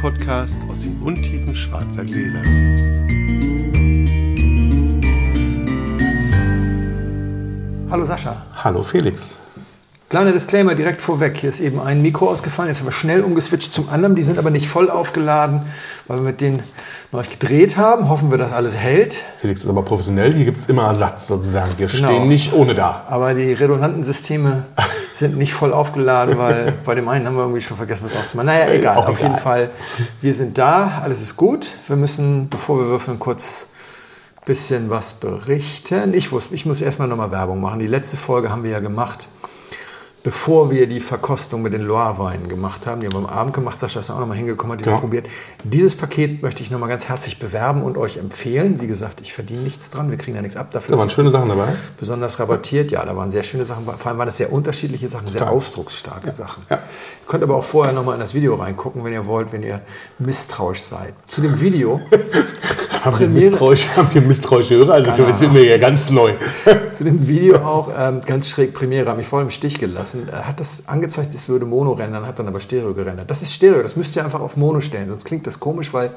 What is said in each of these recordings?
Podcast aus den Untiefen schwarzer Gläser. Hallo Sascha. Hallo Felix. Kleiner Disclaimer direkt vorweg. Hier ist eben ein Mikro ausgefallen. Jetzt haben wir schnell umgeswitcht zum anderen. Die sind aber nicht voll aufgeladen, weil wir mit denen noch gedreht haben. Hoffen wir, dass alles hält. Felix ist aber professionell. Hier gibt es immer Ersatz sozusagen. Wir Genau. stehen nicht ohne da. Aber die redundanten Systeme sind nicht voll aufgeladen, weil bei dem einen haben wir irgendwie schon vergessen, was auszumachen. Naja, egal. Auf jeden Fall, wir sind da. Alles ist gut. Wir müssen, bevor wir würfeln, kurz ein bisschen was berichten. Ich, wusste, ich muss erstmal nochmal Werbung machen. Die letzte Folge haben wir ja gemacht, bevor wir die Verkostung mit den Loire-Weinen gemacht haben. Die haben wir am Abend gemacht. Sascha ist da auch nochmal hingekommen, hat die mal probiert. Dieses Paket möchte ich nochmal ganz herzlich bewerben und euch empfehlen. Wie gesagt, ich verdiene nichts dran. Wir kriegen ja nichts ab dafür. Da waren schöne Sachen dabei. besonders rabattiert. Ja, da waren sehr schöne Sachen. Vor allem waren das sehr unterschiedliche Sachen, sehr Total. ausdrucksstarke Sachen. ja. Ihr könnt aber auch vorher nochmal in das Video reingucken, wenn ihr wollt, wenn ihr misstrauisch seid. Zu dem Video, Haben wir, misstrauisch, haben wir misstrauische Hörer? Also das wird mir ja ganz neu. Zu dem Video auch ähm, ganz schräg Premiere, hat mich voll im Stich gelassen. Er hat das angezeigt, es würde Mono rendern, hat dann aber Stereo gerendert. Das ist Stereo, das müsst ihr einfach auf Mono stellen, sonst klingt das komisch, weil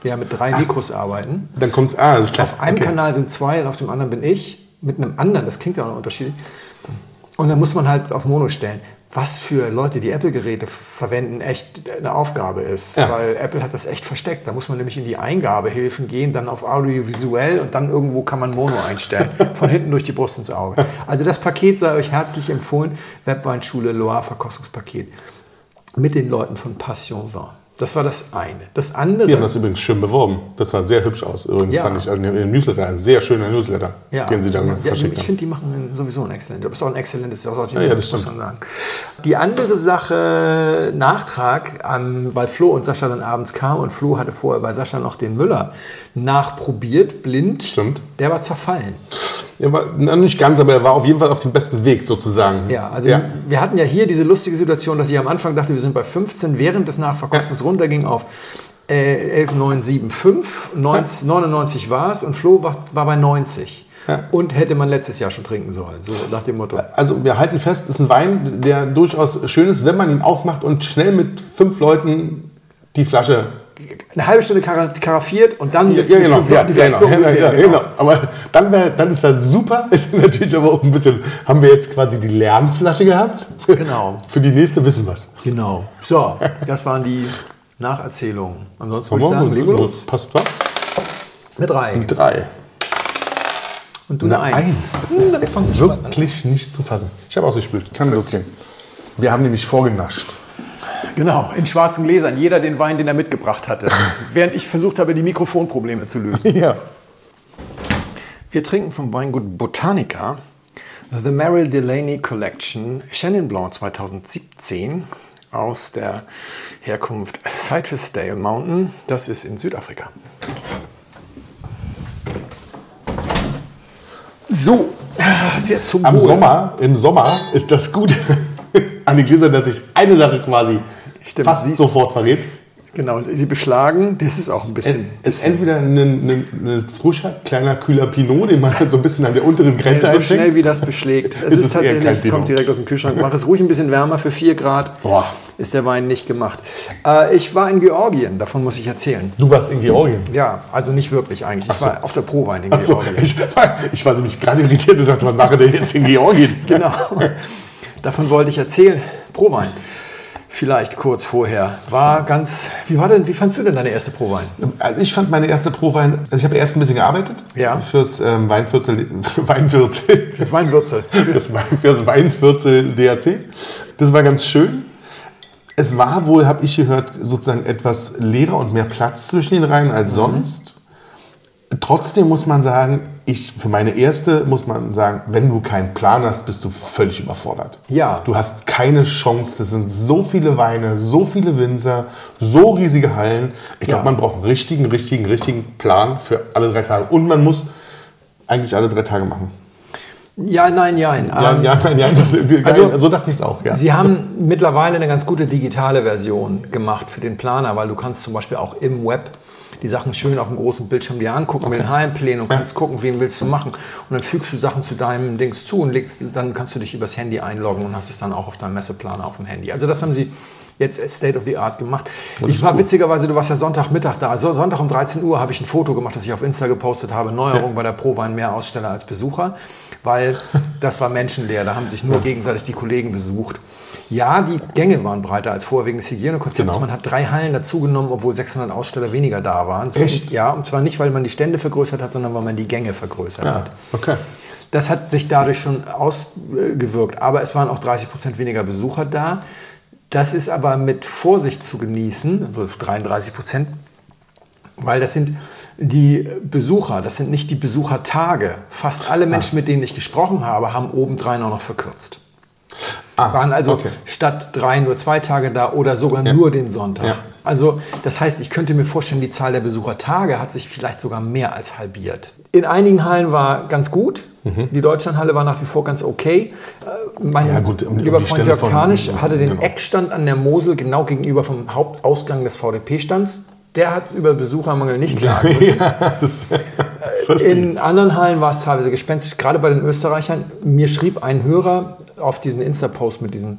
wir ja mit drei Mikros arbeiten. Dann kommt's. Ah, alles klar. Auf einem Okay. Kanal sind zwei und auf dem anderen bin ich. Mit einem anderen, das klingt ja auch noch unterschiedlich. Und dann muss man halt auf Mono stellen. Was für Leute, die Apple-Geräte verwenden, echt eine Aufgabe ist. Ja. Weil Apple hat das echt versteckt. Da muss man nämlich in die Eingabehilfen gehen, dann auf audiovisuell und dann irgendwo kann man Mono einstellen. Von hinten durch die Brust ins Auge. Also das Paket sei euch herzlich empfohlen. Webweinschule Loire Verkostungspaket. Mit den Leuten von Passion Vin. Das war das eine. Das andere. Die haben das übrigens schön beworben. Das sah sehr hübsch aus. Übrigens Ja. fand ich in dem Newsletter ein sehr schöner Newsletter, den sie dann ja, verschickt Ich finde, die machen sowieso einen exzellenten Job. Ist auch ein exzellentes Sortiment, Ja, ja, das stimmt. Die andere Sache, Nachtrag, weil Flo und Sascha dann abends kamen und Flo hatte vorher bei Sascha noch den Müller nachprobiert, blind. Stimmt. Der war zerfallen. Er war na, nicht ganz, aber er war auf jeden Fall auf dem besten Weg sozusagen. Ja, also ja. wir hatten ja hier diese lustige Situation, dass ich am Anfang dachte, wir sind bei 15, während des Nachverkostens runterging auf äh, 11,975, 90 99 war es und Flo war, war bei 90. Ja. Und hätte man letztes Jahr schon trinken sollen, so nach dem Motto. Also wir halten fest, es ist ein Wein, der durchaus schön ist, wenn man ihn aufmacht und schnell mit fünf Leuten die Flasche. Eine halbe Stunde kara- karaffiert und dann Ja, ja genau, fünf ja, Leuten ja, genau, so ja, ja, genau. Aber dann, wär, dann ist das super. Ist natürlich aber auch ein bisschen, haben wir jetzt quasi die Lernflasche gehabt. Genau. Für die nächste wissen wir es. Genau. So, das waren die Nacherzählungen. Ansonsten würde ich sagen, legen wir los. Passt was? Eine drei. Drei. Und du eine, Eine eins. Eins. Es ist, es ist wirklich nicht zu fassen. Ich habe ausgespült. Kann losgehen. Wir haben nämlich vorgenascht. Genau, in schwarzen Gläsern. Jeder den Wein, den er mitgebracht hatte. Während ich versucht habe, die Mikrofonprobleme zu lösen. Ja. Wir trinken vom Weingut Botanica The Merrill Delaney Collection Chenin Blanc 2017 aus der Herkunft Citrusdale Mountain. Das ist in Südafrika. So, sehr zum Am Wohl. Sommer, im Sommer ist das Gute an den Gläsern, dass sich eine Sache quasi Stimmt, fast siehst- sofort verrät. Genau, sie beschlagen. Das ist auch ein bisschen. Es ist entweder ein, ein, ein frischer, kleiner, kühler Pinot, den man so ein bisschen an der unteren Grenze so schnell wie das beschlägt. Es Ist ist, es tatsächlich, kommt direkt aus dem Kühlschrank. Mach es ruhig ein bisschen wärmer für 4 Grad. Boah. Ist der Wein nicht gemacht. Äh, ich war in Georgien, davon muss ich erzählen. Du warst in Georgien. Ja, also nicht wirklich eigentlich. Ich so. war auf der Prowein in Achso, Georgien. ich, war- ich war nämlich gerade irritiert und dachte, was mache der jetzt in Georgien? Genau. Davon wollte ich erzählen. Prowein. Vielleicht kurz vorher. War ganz. Wie war denn, wie fandst du denn deine erste Prowein? Also ich fand meine erste Prowein, also ich habe erst ein bisschen gearbeitet Ja. fürs ähm, Weinviertel, Weinviertel, Das Weinwürzel. das fürs Weinviertel DAC. Das war ganz schön. Es war wohl, habe ich gehört, sozusagen etwas leerer und mehr Platz zwischen den Reihen als sonst. Trotzdem muss man sagen, ich für meine erste muss man sagen, wenn du keinen Plan hast, bist du völlig überfordert. Ja. Du hast keine Chance. Das sind so viele Weine, so viele Winzer, so riesige Hallen. Ich Ja. glaube, man braucht einen richtigen, richtigen, richtigen Plan für alle drei Tage. Und man muss eigentlich alle drei Tage machen. Ja, nein, nein. Ja, Ähm, ja, nein, ja, das, also- so dachte ich es auch. Ja. Sie haben mittlerweile eine ganz gute digitale Version gemacht für den Planer, weil du kannst zum Beispiel auch im Web die Sachen schön auf dem großen Bildschirm dir angucken mit den Heimplänen und kannst gucken, wen willst du machen. Und dann fügst du Sachen zu deinem Dings zu und legst, dann kannst du dich übers Handy einloggen und hast es dann auch auf deinem Messeplaner auf dem Handy. Also das haben sie jetzt State of the Art gemacht. Ich war witzigerweise, du warst ja Sonntagmittag da. Also Sonntag um 13 Uhr habe ich ein Foto gemacht, das ich auf Insta gepostet habe. Neuerung bei der Pro waren mehr Aussteller als Besucher, weil das war menschenleer. Da haben sich nur gegenseitig die Kollegen besucht. Ja, die Gänge waren breiter als vorher wegen des Hygienekonzepts. Genau. Man hat drei Hallen dazugenommen, obwohl 600 Aussteller weniger da waren. So, Echt? Ja, und zwar nicht, weil man die Stände vergrößert hat, sondern weil man die Gänge vergrößert Ja, hat. okay. Das hat sich dadurch schon ausgewirkt. Aber es waren auch 30 Prozent weniger Besucher da. Das ist aber mit Vorsicht zu genießen, also 33 Prozent, weil das sind die Besucher, das sind nicht die Besuchertage. Fast alle Menschen, mit denen ich gesprochen habe, haben obendrein auch noch verkürzt. Ah, Waren also okay. statt drei nur zwei Tage da oder sogar nur den Sonntag. Ja. Also das heißt, ich könnte mir vorstellen, die Zahl der Besuchertage hat sich vielleicht sogar mehr als halbiert. In einigen Hallen war ganz gut. Die Deutschlandhalle war nach wie vor ganz okay. Äh, Mein Mhm. Ja, gut, um- um lieber die Freund Jörg von- Tarnisch hatte den genau. Eckstand an der Mosel genau gegenüber vom Hauptausgang des VDP-Stands. Der hat über Besuchermangel nicht klagen müssen. Das verstehe ich. In anderen Hallen war es teilweise gespenstisch, gerade bei den Österreichern. Mir schrieb ein Hörer auf diesen Insta-Post mit diesem,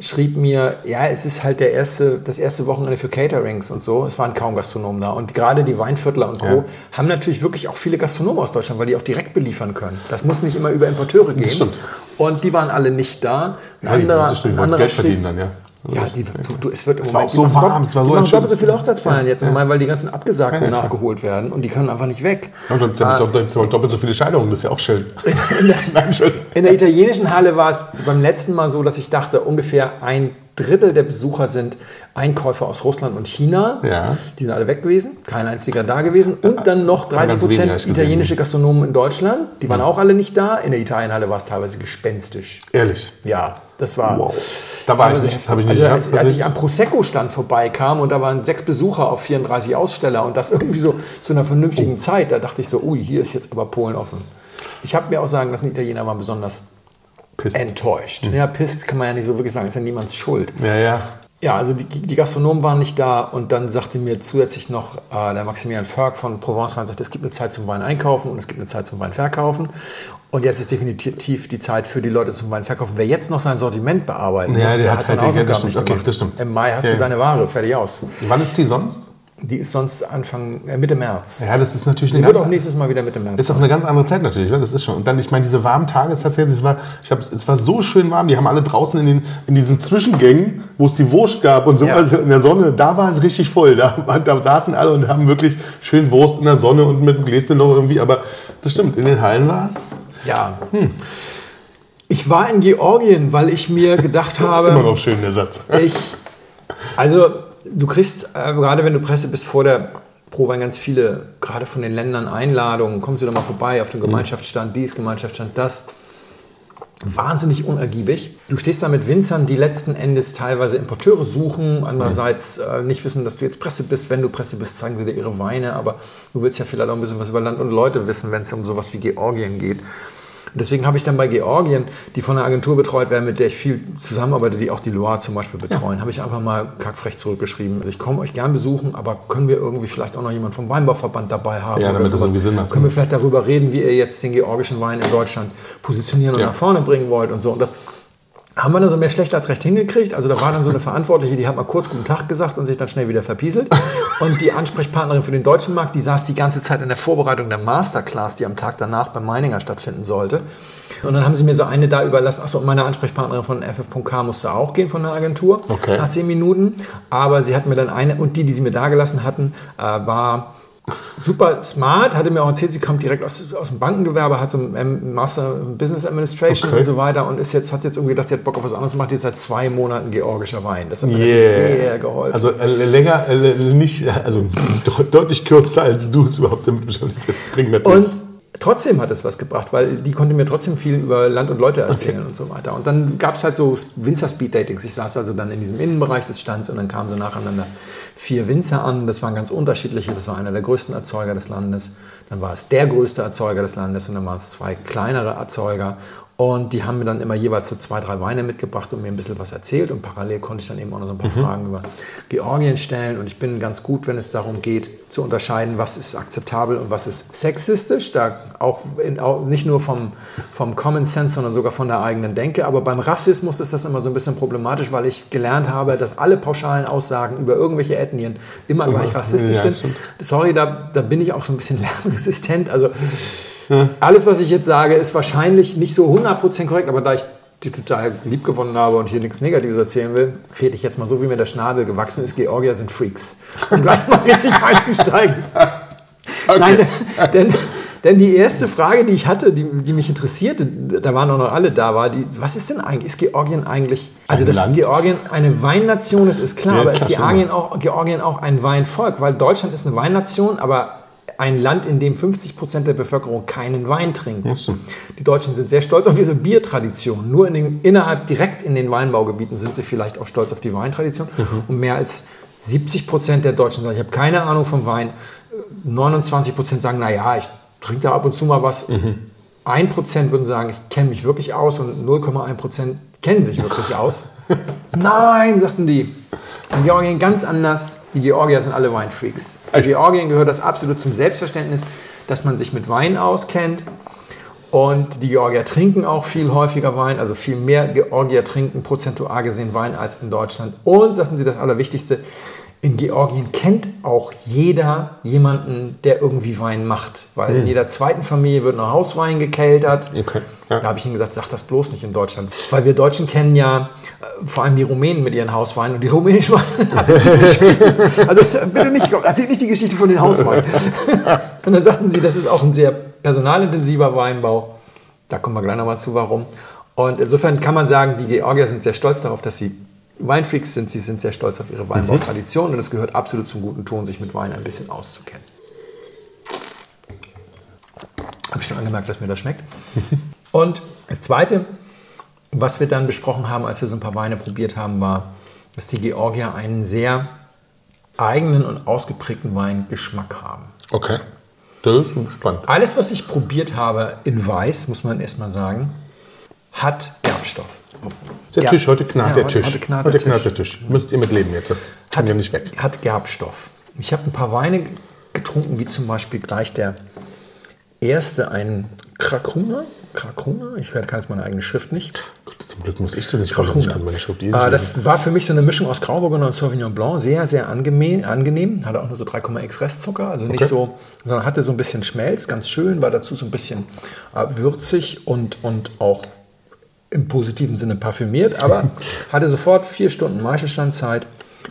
schrieb mir, ja, es ist halt der erste, das erste Wochenende für Caterings und so. Es waren kaum Gastronomen da. Und gerade die Weinviertler und Co. Ja. haben natürlich wirklich auch viele Gastronomen aus Deutschland, weil die auch direkt beliefern können. Das muss nicht immer über Importeure gehen. stimmt. Und die waren alle nicht da. Ein Ja, die- anderer, das stimmt, ein anderer Geld schrieb, verdienen dann, ja. Ja, die, du, du, es wird, es war auch so warm, es war so die doppelt so viele Hochzeitsfeiern jetzt, Ja. im Mai, weil die ganzen Abgesagten Ja, ja, nachgeholt werden und die können einfach nicht weg. Ja, da gibt's ja da gibt's ja doppelt so viele Scheidungen, das ist ja auch schön. Nein, schön. In der italienischen Halle war es beim letzten Mal so, dass ich dachte, ungefähr ein Drittel der Besucher sind Einkäufer aus Russland und China. Ja. Die sind alle weg gewesen, kein einziger da gewesen. Und dann noch 30 ganz wenige, hab Prozent italienische Gastronomen in Deutschland. Die waren auch alle nicht da. In der Italienhalle war es teilweise gespenstisch. Ehrlich. Ja, das war. Wow. Da war ich teilweise nicht, heftig. habe ich nicht also, als, als ich am Prosecco-Stand vorbeikam und da waren sechs Besucher auf 34 Aussteller und das irgendwie so zu einer vernünftigen Oh. Zeit, da dachte ich so, ui, hier ist jetzt aber Polen offen. Ich habe mir auch sagen lassen, Italiener waren besonders Pisst. enttäuscht. Hm. Ja, pisst kann man ja nicht so wirklich sagen, ist ja niemands Schuld. Ja, ja. Ja, also die, die Gastronomen waren nicht da und dann sagte mir zusätzlich noch äh, der Maximilian Förg von Provence Wein, sagt, es gibt eine Zeit zum Wein einkaufen und es gibt eine Zeit zum Wein verkaufen. Und jetzt ist definitiv die Zeit für die Leute zum Wein verkaufen. Wer jetzt noch sein Sortiment bearbeiten Ja, muss, der der hat hat seine halt Hausaufgaben nicht Okay, gemacht. das stimmt. Im Mai hast Ja, du deine Ware fertig aus. Wann ist die sonst? Die ist sonst Anfang, äh, Mitte März. Ja, das ist natürlich Die eine wird ganz, auch nächstes Mal wieder Mitte März. ist auch eine ganz andere Zeit natürlich. ja, Das ist schon. Und dann, ich meine, diese warmen Tage, das heißt es war, ich hab, es war so schön warm. Die haben alle draußen in, den, in diesen Zwischengängen, wo es die Wurst gab und so Ja. also in der Sonne, da war es richtig voll. Da, da saßen alle und haben wirklich schön Wurst in der Sonne und mit dem Gläschen noch irgendwie. Aber das stimmt, in den Hallen war es Ja. Ich war in Georgien, weil ich mir gedacht habe, immer noch schön, der Satz. Ich, also du kriegst, äh, gerade wenn du Presse bist, vor der Prowein ganz viele, gerade von den Ländern Einladungen, kommen Sie doch mal vorbei auf dem Gemeinschaftsstand, dies, Gemeinschaftsstand, das. Wahnsinnig unergiebig. Du stehst da mit Winzern, die letzten Endes teilweise Importeure suchen, andererseits äh, nicht wissen, dass du jetzt Presse bist. Wenn du Presse bist, zeigen sie dir ihre Weine, aber du willst ja vielleicht auch ein bisschen was über Land und Leute wissen, wenn es um sowas wie Georgien geht. Und deswegen habe ich dann bei Georgien, die von einer Agentur betreut werden, mit der ich viel zusammenarbeite, die auch die Loire zum Beispiel betreuen, habe ich einfach mal kackfrech zurückgeschrieben. Also ich komme euch gern besuchen, aber können wir irgendwie vielleicht auch noch jemanden vom Weinbauverband dabei haben? Ja, damit das irgendwie Sinn macht. Können wir vielleicht darüber reden, wie ihr jetzt den georgischen Wein in Deutschland positionieren und Ja. nach vorne bringen wollt und so. Und das haben wir dann so mehr schlecht als recht hingekriegt. Also da war dann so eine Verantwortliche, die hat mal kurz guten Tag gesagt und sich dann schnell wieder verpieselt. Und die Ansprechpartnerin für den deutschen Markt, die saß die ganze Zeit in der Vorbereitung der Masterclass, die am Tag danach bei Meininger stattfinden sollte. Und dann haben sie mir so eine da überlassen. Achso, und meine Ansprechpartnerin von ff.k musste auch gehen von der Agentur Okay. nach zehn Minuten. Aber sie hat mir dann eine, und die, die sie mir da gelassen hatten, äh, war super smart, hatte mir auch erzählt, sie kommt direkt aus, aus dem Bankengewerbe, hat so ein ähm, Master in Business Administration Okay. und so weiter und ist jetzt, hat jetzt irgendwie gedacht, sie hat Bock auf was anderes, macht jetzt seit zwei Monaten georgischer Wein. Das hat mir Yeah. sehr geholfen. Also äh, länger, äh, nicht, also deutlich kürzer als du es überhaupt damit beschäftigt bist. Bringt natürlich. und trotzdem hat es was gebracht, weil die konnte mir trotzdem viel über Land und Leute erzählen und so weiter. Und dann gab es halt so Winzer-Speed-Datings. Ich saß also dann in diesem Innenbereich des Stands und dann kamen so nacheinander vier Winzer an. Das waren ganz unterschiedliche. Das war einer der größten Erzeuger des Landes. Dann war es der größte Erzeuger des Landes und dann waren es zwei kleinere Erzeuger. Und die haben mir dann immer jeweils so zwei, drei Weine mitgebracht und mir ein bisschen was erzählt. Und parallel konnte ich dann eben auch noch so ein paar Fragen über Georgien stellen. Und ich bin ganz gut, wenn es darum geht, zu unterscheiden, was ist akzeptabel und was ist sexistisch. Da auch, in, auch nicht nur vom, vom Common Sense, sondern sogar von der eigenen Denke. Aber beim Rassismus ist das immer so ein bisschen problematisch, weil ich gelernt habe, dass alle pauschalen Aussagen über irgendwelche Ethnien immer gleich rassistisch Ja, sind. Sorry, da, da bin ich auch so ein bisschen lernresistent. Also alles, was ich jetzt sage, ist wahrscheinlich nicht so 100% korrekt, aber da ich die total lieb gewonnen habe und hier nichts Negatives erzählen will, rede ich jetzt mal so, wie mir der Schnabel gewachsen ist. Georgier sind Freaks. Um gleich mal richtig einzusteigen. Nein, denn, denn, denn die erste Frage, die ich hatte, die, die mich interessierte, da waren auch noch alle da, war die, was ist denn eigentlich, ist Georgien eigentlich, also Ein dass Land? Georgien eine Weinnation ist, ist klar, Ja, aber ist. Georgien auch, Georgien auch ein Weinvolk? Weil Deutschland ist eine Weinnation, aber ein Land, in dem 50 Prozent der Bevölkerung keinen Wein trinkt. Die Deutschen sind sehr stolz auf ihre Biertradition. Nur in den, innerhalb, direkt in den Weinbaugebieten sind sie vielleicht auch stolz auf die Weintradition. Und mehr als 70 Prozent der Deutschen sagen, ich habe keine Ahnung vom Wein. 29 Prozent sagen, naja, ich trinke da ab und zu mal was. 1 Prozent würden sagen, ich kenne mich wirklich aus und 0,1 Prozent kennen sich wirklich aus. Nein, sagten die. Ist in Georgien ganz anders. Die Georgier sind alle Weinfreaks. In? Georgien gehört das absolut zum Selbstverständnis, dass man sich mit Wein auskennt. Und die Georgier trinken auch viel häufiger Wein, also viel mehr Georgier trinken prozentual gesehen Wein als in Deutschland. Und sagten sie das Allerwichtigste, in Georgien kennt auch jeder jemanden, der irgendwie Wein macht. Weil in jeder zweiten Familie wird noch Hauswein gekeltert. Okay, ja. Da habe ich ihnen gesagt, sag das bloß nicht in Deutschland. Weil wir Deutschen kennen ja äh, vor allem die Rumänen mit ihren Hausweinen und die rumänischen Weine. alle ziemlich schwierig. also bitte nicht, erzählt nicht die Geschichte von den Hausweinen. und dann sagten sie, das ist auch ein sehr personalintensiver Weinbau. Da kommen wir gleich nochmal zu, warum. Und insofern kann man sagen, die Georgier sind sehr stolz darauf, dass sie Weinfreaks sind. Sie sind sehr stolz auf ihre Weinbautradition und es gehört absolut zum guten Ton, sich mit Wein ein bisschen auszukennen. Habe ich schon angemerkt, dass mir das schmeckt. Und das Zweite, was wir dann besprochen haben, als wir so ein paar Weine probiert haben, war, dass die Georgier einen sehr eigenen und ausgeprägten Weingeschmack haben. Okay. Das ist spannend. Alles, was ich probiert habe in Weiß, muss man erstmal sagen, hat Gerbstoff. Der Ja. Tisch, heute knarrt Ja, der heute- Tisch. heute knarrt der Tisch. der Tisch. Müsst ihr mit leben jetzt. Das hat, ja nicht weg. hat Gerbstoff. Ich habe ein paar Weine getrunken, wie zum Beispiel gleich der erste, ein Krakuna. Krakuna? Ich kann jetzt meine eigene Schrift nicht. Gott, zum Glück muss ich das nicht machen. Ich Krakuna. kann meine Schrift eh Ah, nicht das war für mich so eine Mischung aus Grauburgunder und Sauvignon Blanc. Sehr, sehr angenehm. angenehm. Hatte auch nur so 3,x Restzucker. Also nicht Okay. so, sondern hatte so ein bisschen Schmelz, ganz schön. War dazu so ein bisschen äh, würzig und, und auch im positiven Sinne parfümiert. Aber hatte sofort vier Stunden Maischestandzeit.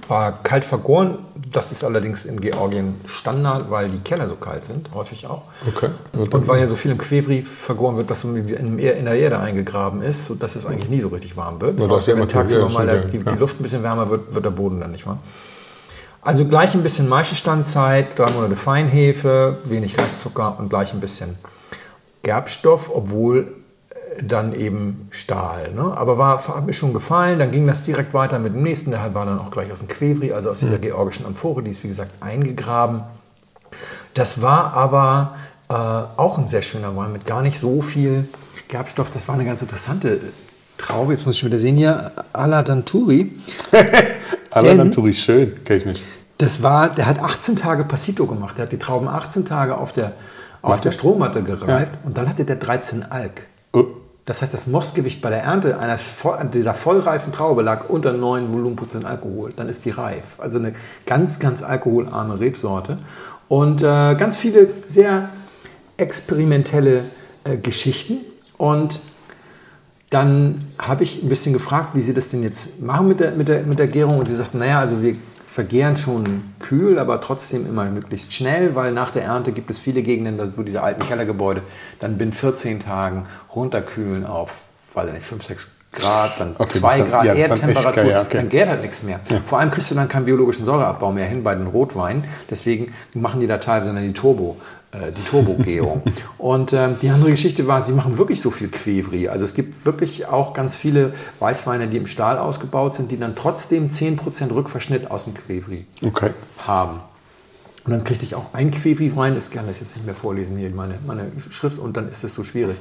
War kalt vergoren. Das ist allerdings in Georgien Standard, weil die Keller so kalt sind. Häufig auch. Okay. Und weil ja so viel im Quevri vergoren wird, was so in, der Erde eingegraben ist, sodass es eigentlich nie so richtig warm wird. Ja, das ja wenn immer tagsüber. Ja, mal der, die, geil. die Luft ein bisschen wärmer wird, wird der Boden dann nicht warm. Also gleich ein bisschen Maischestandzeit, drei Monate Feinhefe, wenig Restzucker und gleich ein bisschen Gerbstoff, obwohl dann eben Stahl. Ne? Aber war, hat mir schon gefallen. Dann ging das direkt weiter mit dem nächsten. Der war dann auch gleich aus dem Quevri, also aus dieser georgischen Amphore. Die ist, wie gesagt, eingegraben. Das war aber äh, auch ein sehr schöner Wein mit gar nicht so viel Gerbstoff. Das war eine ganz interessante Traube. Jetzt muss ich wieder sehen hier. Aladanturi. Natürlich schön. Kenn ich nicht. Das war, der hat 18 Tage Passito gemacht. Der hat die Trauben 18 Tage auf der, auf Matte? der Strohmatte gereift und dann hatte der 13 Alk. Oh. Das heißt, das Mostgewicht bei der Ernte voll, dieser vollreifen Traube lag unter 9 Volumenprozent Alkohol. Dann ist die reif. Also eine ganz, ganz alkoholarme Rebsorte. Und äh, ganz viele sehr experimentelle äh, Geschichten. Und dann habe ich ein bisschen gefragt, wie sie das denn jetzt machen mit der, mit der, mit der Gärung. Und sie sagten, naja, also wir vergären schon kühl, aber trotzdem immer möglichst schnell, weil nach der Ernte gibt es viele Gegenden, wo diese alten Kellergebäude dann binnen 14 Tagen runterkühlen auf, weiß ich nicht, 5, 6 Grad, dann Okay, 2 das ist dann- Grad ja, Erdtemperatur, ja, okay. dann gärt halt nichts mehr. Vor allem kriegst du dann keinen biologischen Säureabbau mehr hin bei den Rotweinen. Deswegen machen die da teilweise dann die Turbo, die Turbogärung. Und ähm, die andere Geschichte war, sie machen wirklich so viel Quevri. Also es gibt wirklich auch ganz viele Weißweine, die im Stahl ausgebaut sind, die dann trotzdem 10% Rückverschnitt aus dem Quevri Okay. haben. Und dann kriegte ich auch ein Quevri rein, das kann das jetzt nicht mehr vorlesen hier, meine, meine Schrift, und dann ist es so schwierig.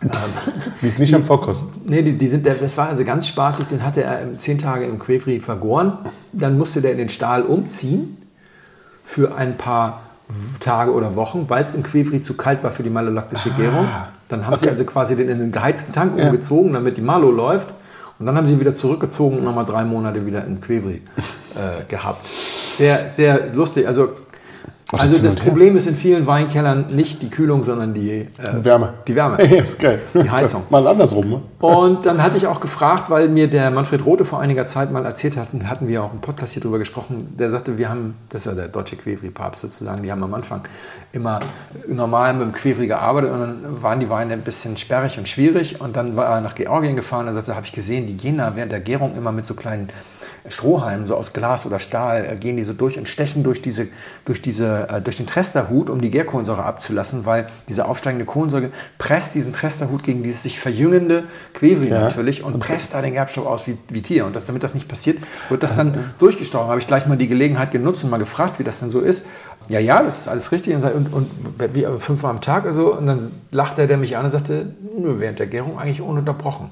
Liegt nicht am Vorkosten. Nee, die, die sind, das war also ganz spaßig. Den hatte er zehn Tage im Quevri vergoren. Dann musste der den Stahl umziehen für ein paar Tage oder Wochen, weil es im Quevri zu kalt war für die malolaktische Gärung. Dann haben sie okay. also quasi den in den geheizten Tank umgezogen, damit die Malo läuft. Und dann haben sie ihn wieder zurückgezogen und nochmal drei Monate wieder im Quevri äh, gehabt. Sehr, sehr lustig. Also, das also das. Problem ist in vielen Weinkellern nicht die Kühlung, sondern die äh, Wärme. Die Wärme. Ist geil. Die Heizung. Mal andersrum. Ne? Und dann hatte ich auch gefragt, weil mir der Manfred Rote vor einiger Zeit mal erzählt hat, hatten wir auch im Podcast hier drüber gesprochen, der sagte, wir haben, das ist ja der deutsche Quevri-Papst sozusagen, die haben am Anfang immer normal mit dem Quevri gearbeitet und dann waren die Weine ein bisschen sperrig und schwierig und dann war er nach Georgien gefahren und sagte, da habe ich gesehen, die gehen da während der Gärung immer mit so kleinen Strohhalmen, so aus Glas oder Stahl, äh, gehen die so durch und stechen durch, diese, durch, diese, äh, durch den Tresterhut, um die Gärkohlensäure abzulassen, weil diese aufsteigende Kohlensäure presst diesen Tresterhut gegen dieses sich verjüngende Quevri Ja. natürlich und presst da den Gerbstoff aus wie, wie Tier. Und das, damit das nicht passiert, wird das dann durchgestochen. Habe ich gleich mal die Gelegenheit genutzt und mal gefragt, wie das denn so ist. Ja, ja, das ist alles richtig. Und, und, wie, äh, fünfmal am Tag oder so. Und dann lachte er mich an und sagte, nö, während der Gärung eigentlich ununterbrochen.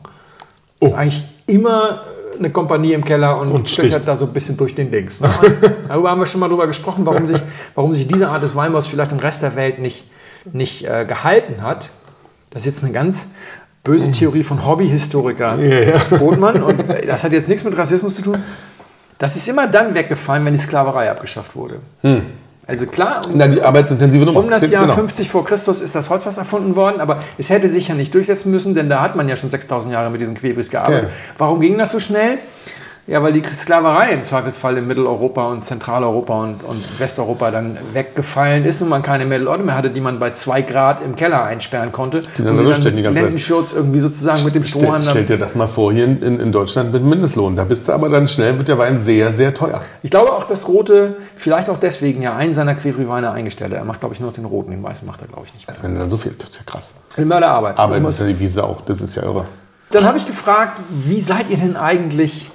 Oh. Ist eigentlich immer eine Kompanie im Keller und, Und stöchert da so ein bisschen durch den Dings. Ne? Darüber haben wir schon mal drüber gesprochen, warum sich, warum sich diese Art des Weinbaus vielleicht im Rest der Welt nicht, nicht äh, gehalten hat. Das ist jetzt eine ganz böse Theorie von Hobbyhistoriker Botmann und das hat jetzt nichts mit Rassismus zu tun. Das ist immer dann weggefallen, wenn die Sklaverei abgeschafft wurde. Also klar, um Na, die arbeitsintensive Nummer. um das Jahr Genau. 50 vor Christus ist das Holzfass erfunden worden, aber es hätte sich ja nicht durchsetzen müssen, denn da hat man ja schon 6000 Jahre mit diesen Quevris gearbeitet. Ja. Warum ging das so schnell? Ja, weil die Sklaverei im Zweifelsfall in Mitteleuropa und Zentraleuropa und, und Westeuropa dann weggefallen ist und man keine Mittelorte mehr hatte, die man bei zwei Grad im Keller einsperren konnte. Die dann durchstechen die ganze Zeit. Lendenschurz irgendwie sozusagen mit dem Strohhalm. Stell, stell dann- dir das mal vor, hier in, in Deutschland mit Mindestlohn. Da bist du aber dann schnell, wird der Wein sehr, sehr teuer. Ich glaube auch, dass Rote vielleicht auch deswegen ja einen seiner Quevri-Weine eingestellt hat. Er macht, glaube ich, nur noch den roten, den weißen macht er, glaube ich, nicht mehr. Wenn dann so viel, das ist ja krass. Immer der Arbeit. Aber das ist ja die Wiese auch, das ist ja irre. Dann habe ich gefragt, wie seid ihr denn eigentlich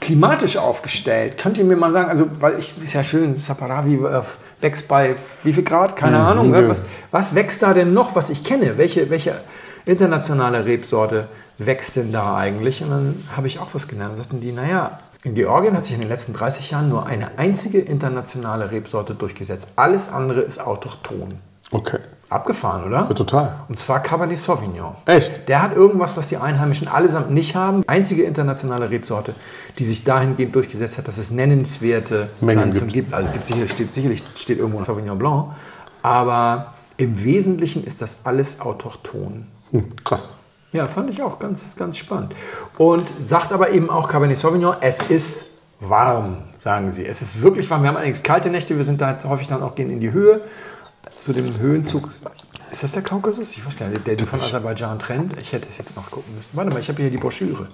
klimatisch aufgestellt? Könnt ihr mir mal sagen, also, weil ich, ist ja schön, Saparavi äh, wächst bei wie viel Grad? Keine Ahnung. ja. Ne? Was, was wächst da denn noch, was ich kenne? Welche, welche internationale Rebsorte wächst denn da eigentlich? Und dann habe ich auch was gelernt. Und sagten die, naja, in Georgien hat sich in den letzten 30 Jahren nur eine einzige internationale Rebsorte durchgesetzt. Alles andere ist autochthon. Okay. Abgefahren, oder? Ja, total. Und zwar Cabernet Sauvignon. Echt? Der hat irgendwas, was die Einheimischen allesamt nicht haben. Einzige internationale Rebsorte, die sich dahingehend durchgesetzt hat, dass es nennenswerte Mengen Pflanzen gibt. gibt. Also es gibt sicherlich, steht, sicherlich steht irgendwo ein Sauvignon Blanc, aber im Wesentlichen ist das alles autochthon. Hm, krass. Ja, fand ich auch ganz, ganz spannend. Und sagt aber eben auch Cabernet Sauvignon, es ist warm, sagen sie. Es ist wirklich warm. Wir haben allerdings kalte Nächte, wir sind da häufig dann auch gehen in die Höhe. Zu dem Höhenzug. Ist das der Kaukasus? Ich weiß gar nicht, der die von Aserbaidschan trennt. Ich hätte es jetzt noch gucken müssen. Warte mal, ich habe hier die Broschüre.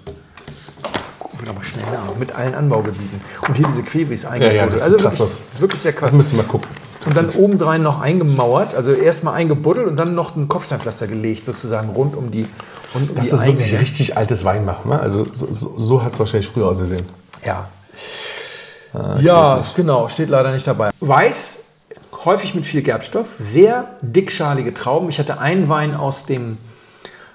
Gucken wir doch mal schnell nach. Mit allen Anbaugebieten. Und hier diese Quevris eingebuddelt. ja, das sieht also wirklich, wirklich sehr krass. Das müssen wir gucken. Und dann obendrein noch eingemauert, also erstmal eingebuddelt und dann noch ein Kopfsteinpflaster gelegt, sozusagen rund um die, rund um Das die ist wirklich Eingänge. richtig altes Weinmachen. Ne? Also so, so, so hat es wahrscheinlich früher ausgesehen. Ja. Ah, ja, genau, steht leider nicht dabei. Weiß, häufig mit viel Gerbstoff, sehr dickschalige Trauben. Ich hatte einen Wein aus dem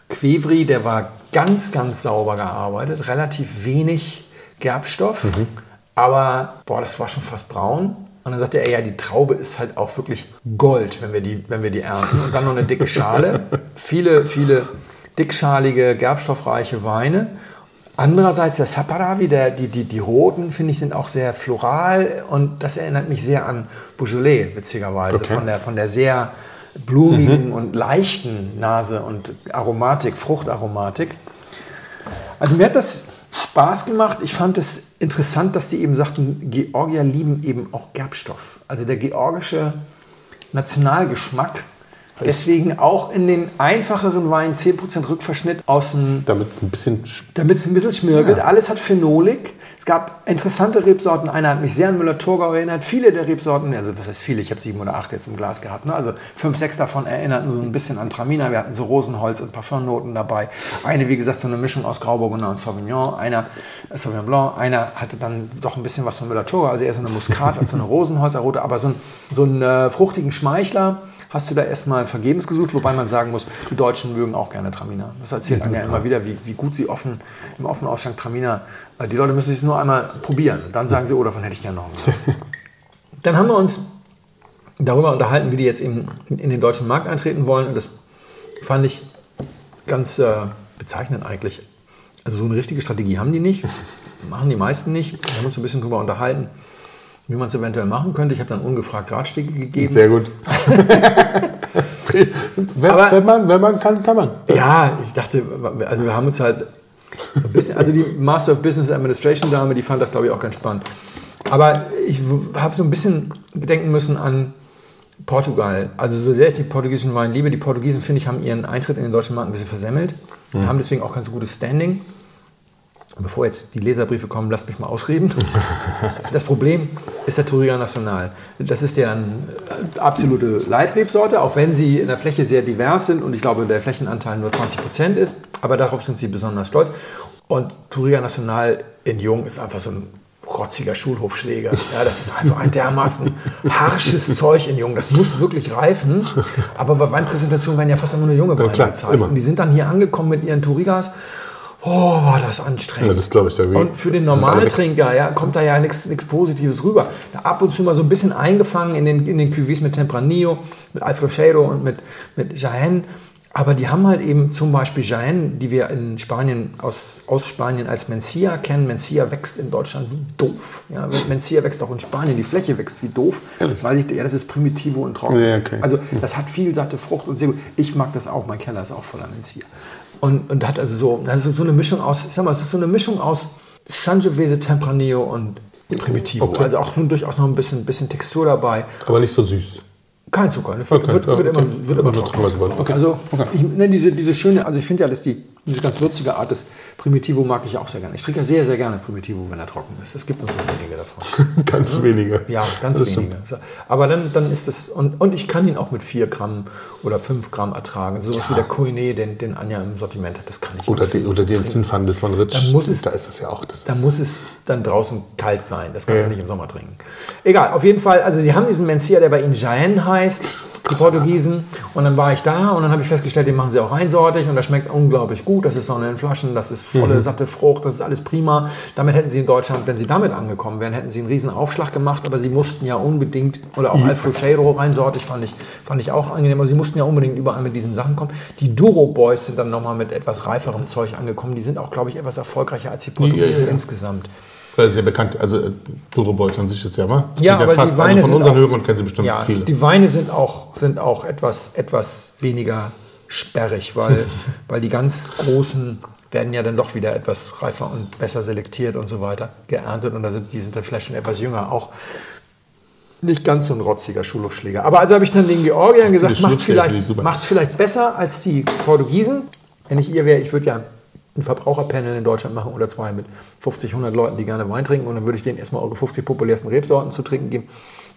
Quevri, der war ganz, ganz sauber gearbeitet, relativ wenig Gerbstoff, Mhm. aber boah, das war schon fast braun. Und dann sagte er, ja, die Traube ist halt auch wirklich Gold, wenn wir die, wenn wir die ernten. Und dann noch eine dicke Schale. viele, viele dickschalige, gerbstoffreiche Weine. Andererseits der Saparavi, der, die, die, die roten, finde ich, sind auch sehr floral und das erinnert mich sehr an Beaujolais, witzigerweise, Okay. von, der, von der sehr blumigen und leichten Nase und Aromatik, Fruchtaromatik. Also mir hat das Spaß gemacht. Ich fand es interessant, dass die eben sagten, Georgier lieben eben auch Gerbstoff. Also der georgische Nationalgeschmack. Deswegen auch in den einfacheren Weinen 10% Rückverschnitt aus dem Damit es ein bisschen. sch- damit es ein bisschen schmirgelt. Ja. Alles hat Phenolik. Es gab interessante Rebsorten. Einer hat mich sehr an Müller-Thurgau erinnert. Viele der Rebsorten, also was heißt viele, ich habe sieben oder acht jetzt im Glas gehabt. Ne? Also fünf, sechs davon erinnerten so ein bisschen an Traminer. Wir hatten so Rosenholz und Parfumnoten dabei. Eine, wie gesagt, so eine Mischung aus Grauburgunder und Sauvignon. Einer äh, Sauvignon Blanc. Einer hatte dann doch ein bisschen was von Müller-Thurgau, also eher so eine Muskat als so eine Rosenholzerrote. Aber so, ein, so einen äh, fruchtigen Schmeichler hast du da erstmal vergebens gesucht. Wobei man sagen muss, die Deutschen mögen auch gerne Traminer. Das erzählt Anja immer wieder, wie, wie gut sie offen im offenen Ausschank Traminer äh, die Leute müssen es nur einmal probieren. Dann sagen sie, oh, davon hätte ich gerne noch einen. Dann haben wir uns darüber unterhalten, wie die jetzt in, in den deutschen Markt eintreten wollen. Und das fand ich ganz äh, bezeichnend eigentlich. Also so eine richtige Strategie haben die nicht, machen die meisten nicht. Wir haben uns ein bisschen darüber unterhalten, wie man es eventuell machen könnte. Ich habe dann ungefragt Ratschläge gegeben. Sehr gut. wenn, Aber- wenn, man, wenn man kann, kann man. Ja, ich dachte, also wir haben uns halt ein bisschen, also die Master of Business Administration Dame, die fand das glaube ich auch ganz spannend. Aber ich habe so ein bisschen denken müssen an Portugal. Also so sehr ich die portugiesischen Wein liebe, die Portugiesen, finde ich, haben ihren Eintritt in den deutschen Markt ein bisschen versemmelt. und Haben deswegen auch ganz gutes Standing. Bevor jetzt die Leserbriefe kommen, lasst mich mal ausreden. Das Problem ist der Touriga Nacional. Das ist ja eine absolute Leitrebsorte, auch wenn sie in der Fläche sehr divers sind und ich glaube, der Flächenanteil nur 20 Prozent ist. Aber darauf sind sie besonders stolz. Und Touriga Nacional in Jung ist einfach so ein rotziger Schulhofschläger. Ja, das ist also ein dermaßen harsches Zeug in Jung. Das muss wirklich reifen. Aber bei Weinpräsentationen werden ja fast immer nur junge Weine klar, gezeigt. immer. Und die sind dann hier angekommen mit ihren Tourigas. Oh, war das anstrengend. Ja, das glaube ich. Da Und für den. Normaltrinker ja, kommt da ja nichts Positives rüber. Ab und zu mal so ein bisschen eingefangen in den, in den Cuvées mit Tempranillo, mit Alfrocheiro und mit, mit Jaén. Aber die haben halt eben zum Beispiel Jaén, die wir in Spanien aus, aus Spanien als Mencia kennen. Mencia wächst in Deutschland wie doof. Ja, Mencia wächst auch in Spanien, die Fläche wächst wie doof. Weil ich, ja, das ist Primitivo und trocken. Ja, okay. Also das hat viel satte Frucht und sehr gut. Ich mag das auch, mein Keller ist auch voller Mencia. Und, und hat also so, also so eine Mischung aus, ich sag mal, es ist so eine Mischung aus Sangiovese, Tempranillo und Primitivo. Okay. Also auch durchaus noch ein bisschen, bisschen Textur dabei. Aber nicht so süß. Kein Zucker, ne? wird, Okay, wird, wird immer, okay. immer Wird trocken. trocken. Okay. Also ich nenne diese, diese schöne, also ich finde ja, dass die, diese ganz würzige Art des Primitivo mag ich auch sehr gerne. Ich trinke ja sehr, sehr gerne Primitivo, wenn er trocken ist. Es gibt nur so wenige davon. Ganz wenige. Ja, ganz Das wenige. Aber dann, dann ist das, und, und ich kann ihn auch mit 4 Gramm oder 5 Gramm ertragen. Also sowas wie der Koine, den, den Anja im Sortiment hat, das kann ich Oder, die, oder den Zinfandel von Ritsch. Dann muss es- da ist es ja auch. Das da muss es dann draußen kalt sein. Das kannst Ja. du nicht im Sommer trinken. Egal, auf jeden Fall. Also sie haben diesen Mencia, der bei ihnen Jaén heißt, die Portugiesen. Und dann war ich da und dann habe ich festgestellt, den machen sie auch reinsortig und das schmeckt unglaublich gut. Das ist Sonne in Flaschen, das ist volle, satte Frucht, das ist alles prima. Damit hätten sie in Deutschland, wenn sie damit angekommen wären, hätten sie einen riesen Aufschlag gemacht, aber sie mussten ja unbedingt, oder auch Alfrucheiro reinsortig fand ich, fand ich auch angenehm, aber sie mussten ja unbedingt überall mit diesen Sachen kommen. Die Duro Boys sind dann nochmal mit etwas reiferem Zeug angekommen. Die sind auch, glaube ich, etwas erfolgreicher als die Portugiesen ja, ja. insgesamt. Das ist ja bekannt. Also äh, Duro Boys an sich ist ja wahr. Ja, Geht aber fast, die Weine also von unseren Hörern kennen sie bestimmt Ja, viele. die Weine sind auch, sind auch etwas, etwas weniger sperrig, weil, weil die ganz großen werden ja dann doch wieder etwas reifer und besser selektiert und so weiter geerntet und da sind, die sind dann vielleicht schon etwas jünger. Auch nicht ganz so ein rotziger Schulhofschläger. Aber also habe ich dann den Georgiern gesagt, macht's vielleicht, macht's vielleicht besser als die Portugiesen. Wenn ich ihr wäre, ich würde ja ein Verbraucherpanel in Deutschland machen oder zwei mit 50, 100 Leuten, die gerne Wein trinken. Und dann würde ich denen erstmal eure 50 populärsten Rebsorten zu trinken geben.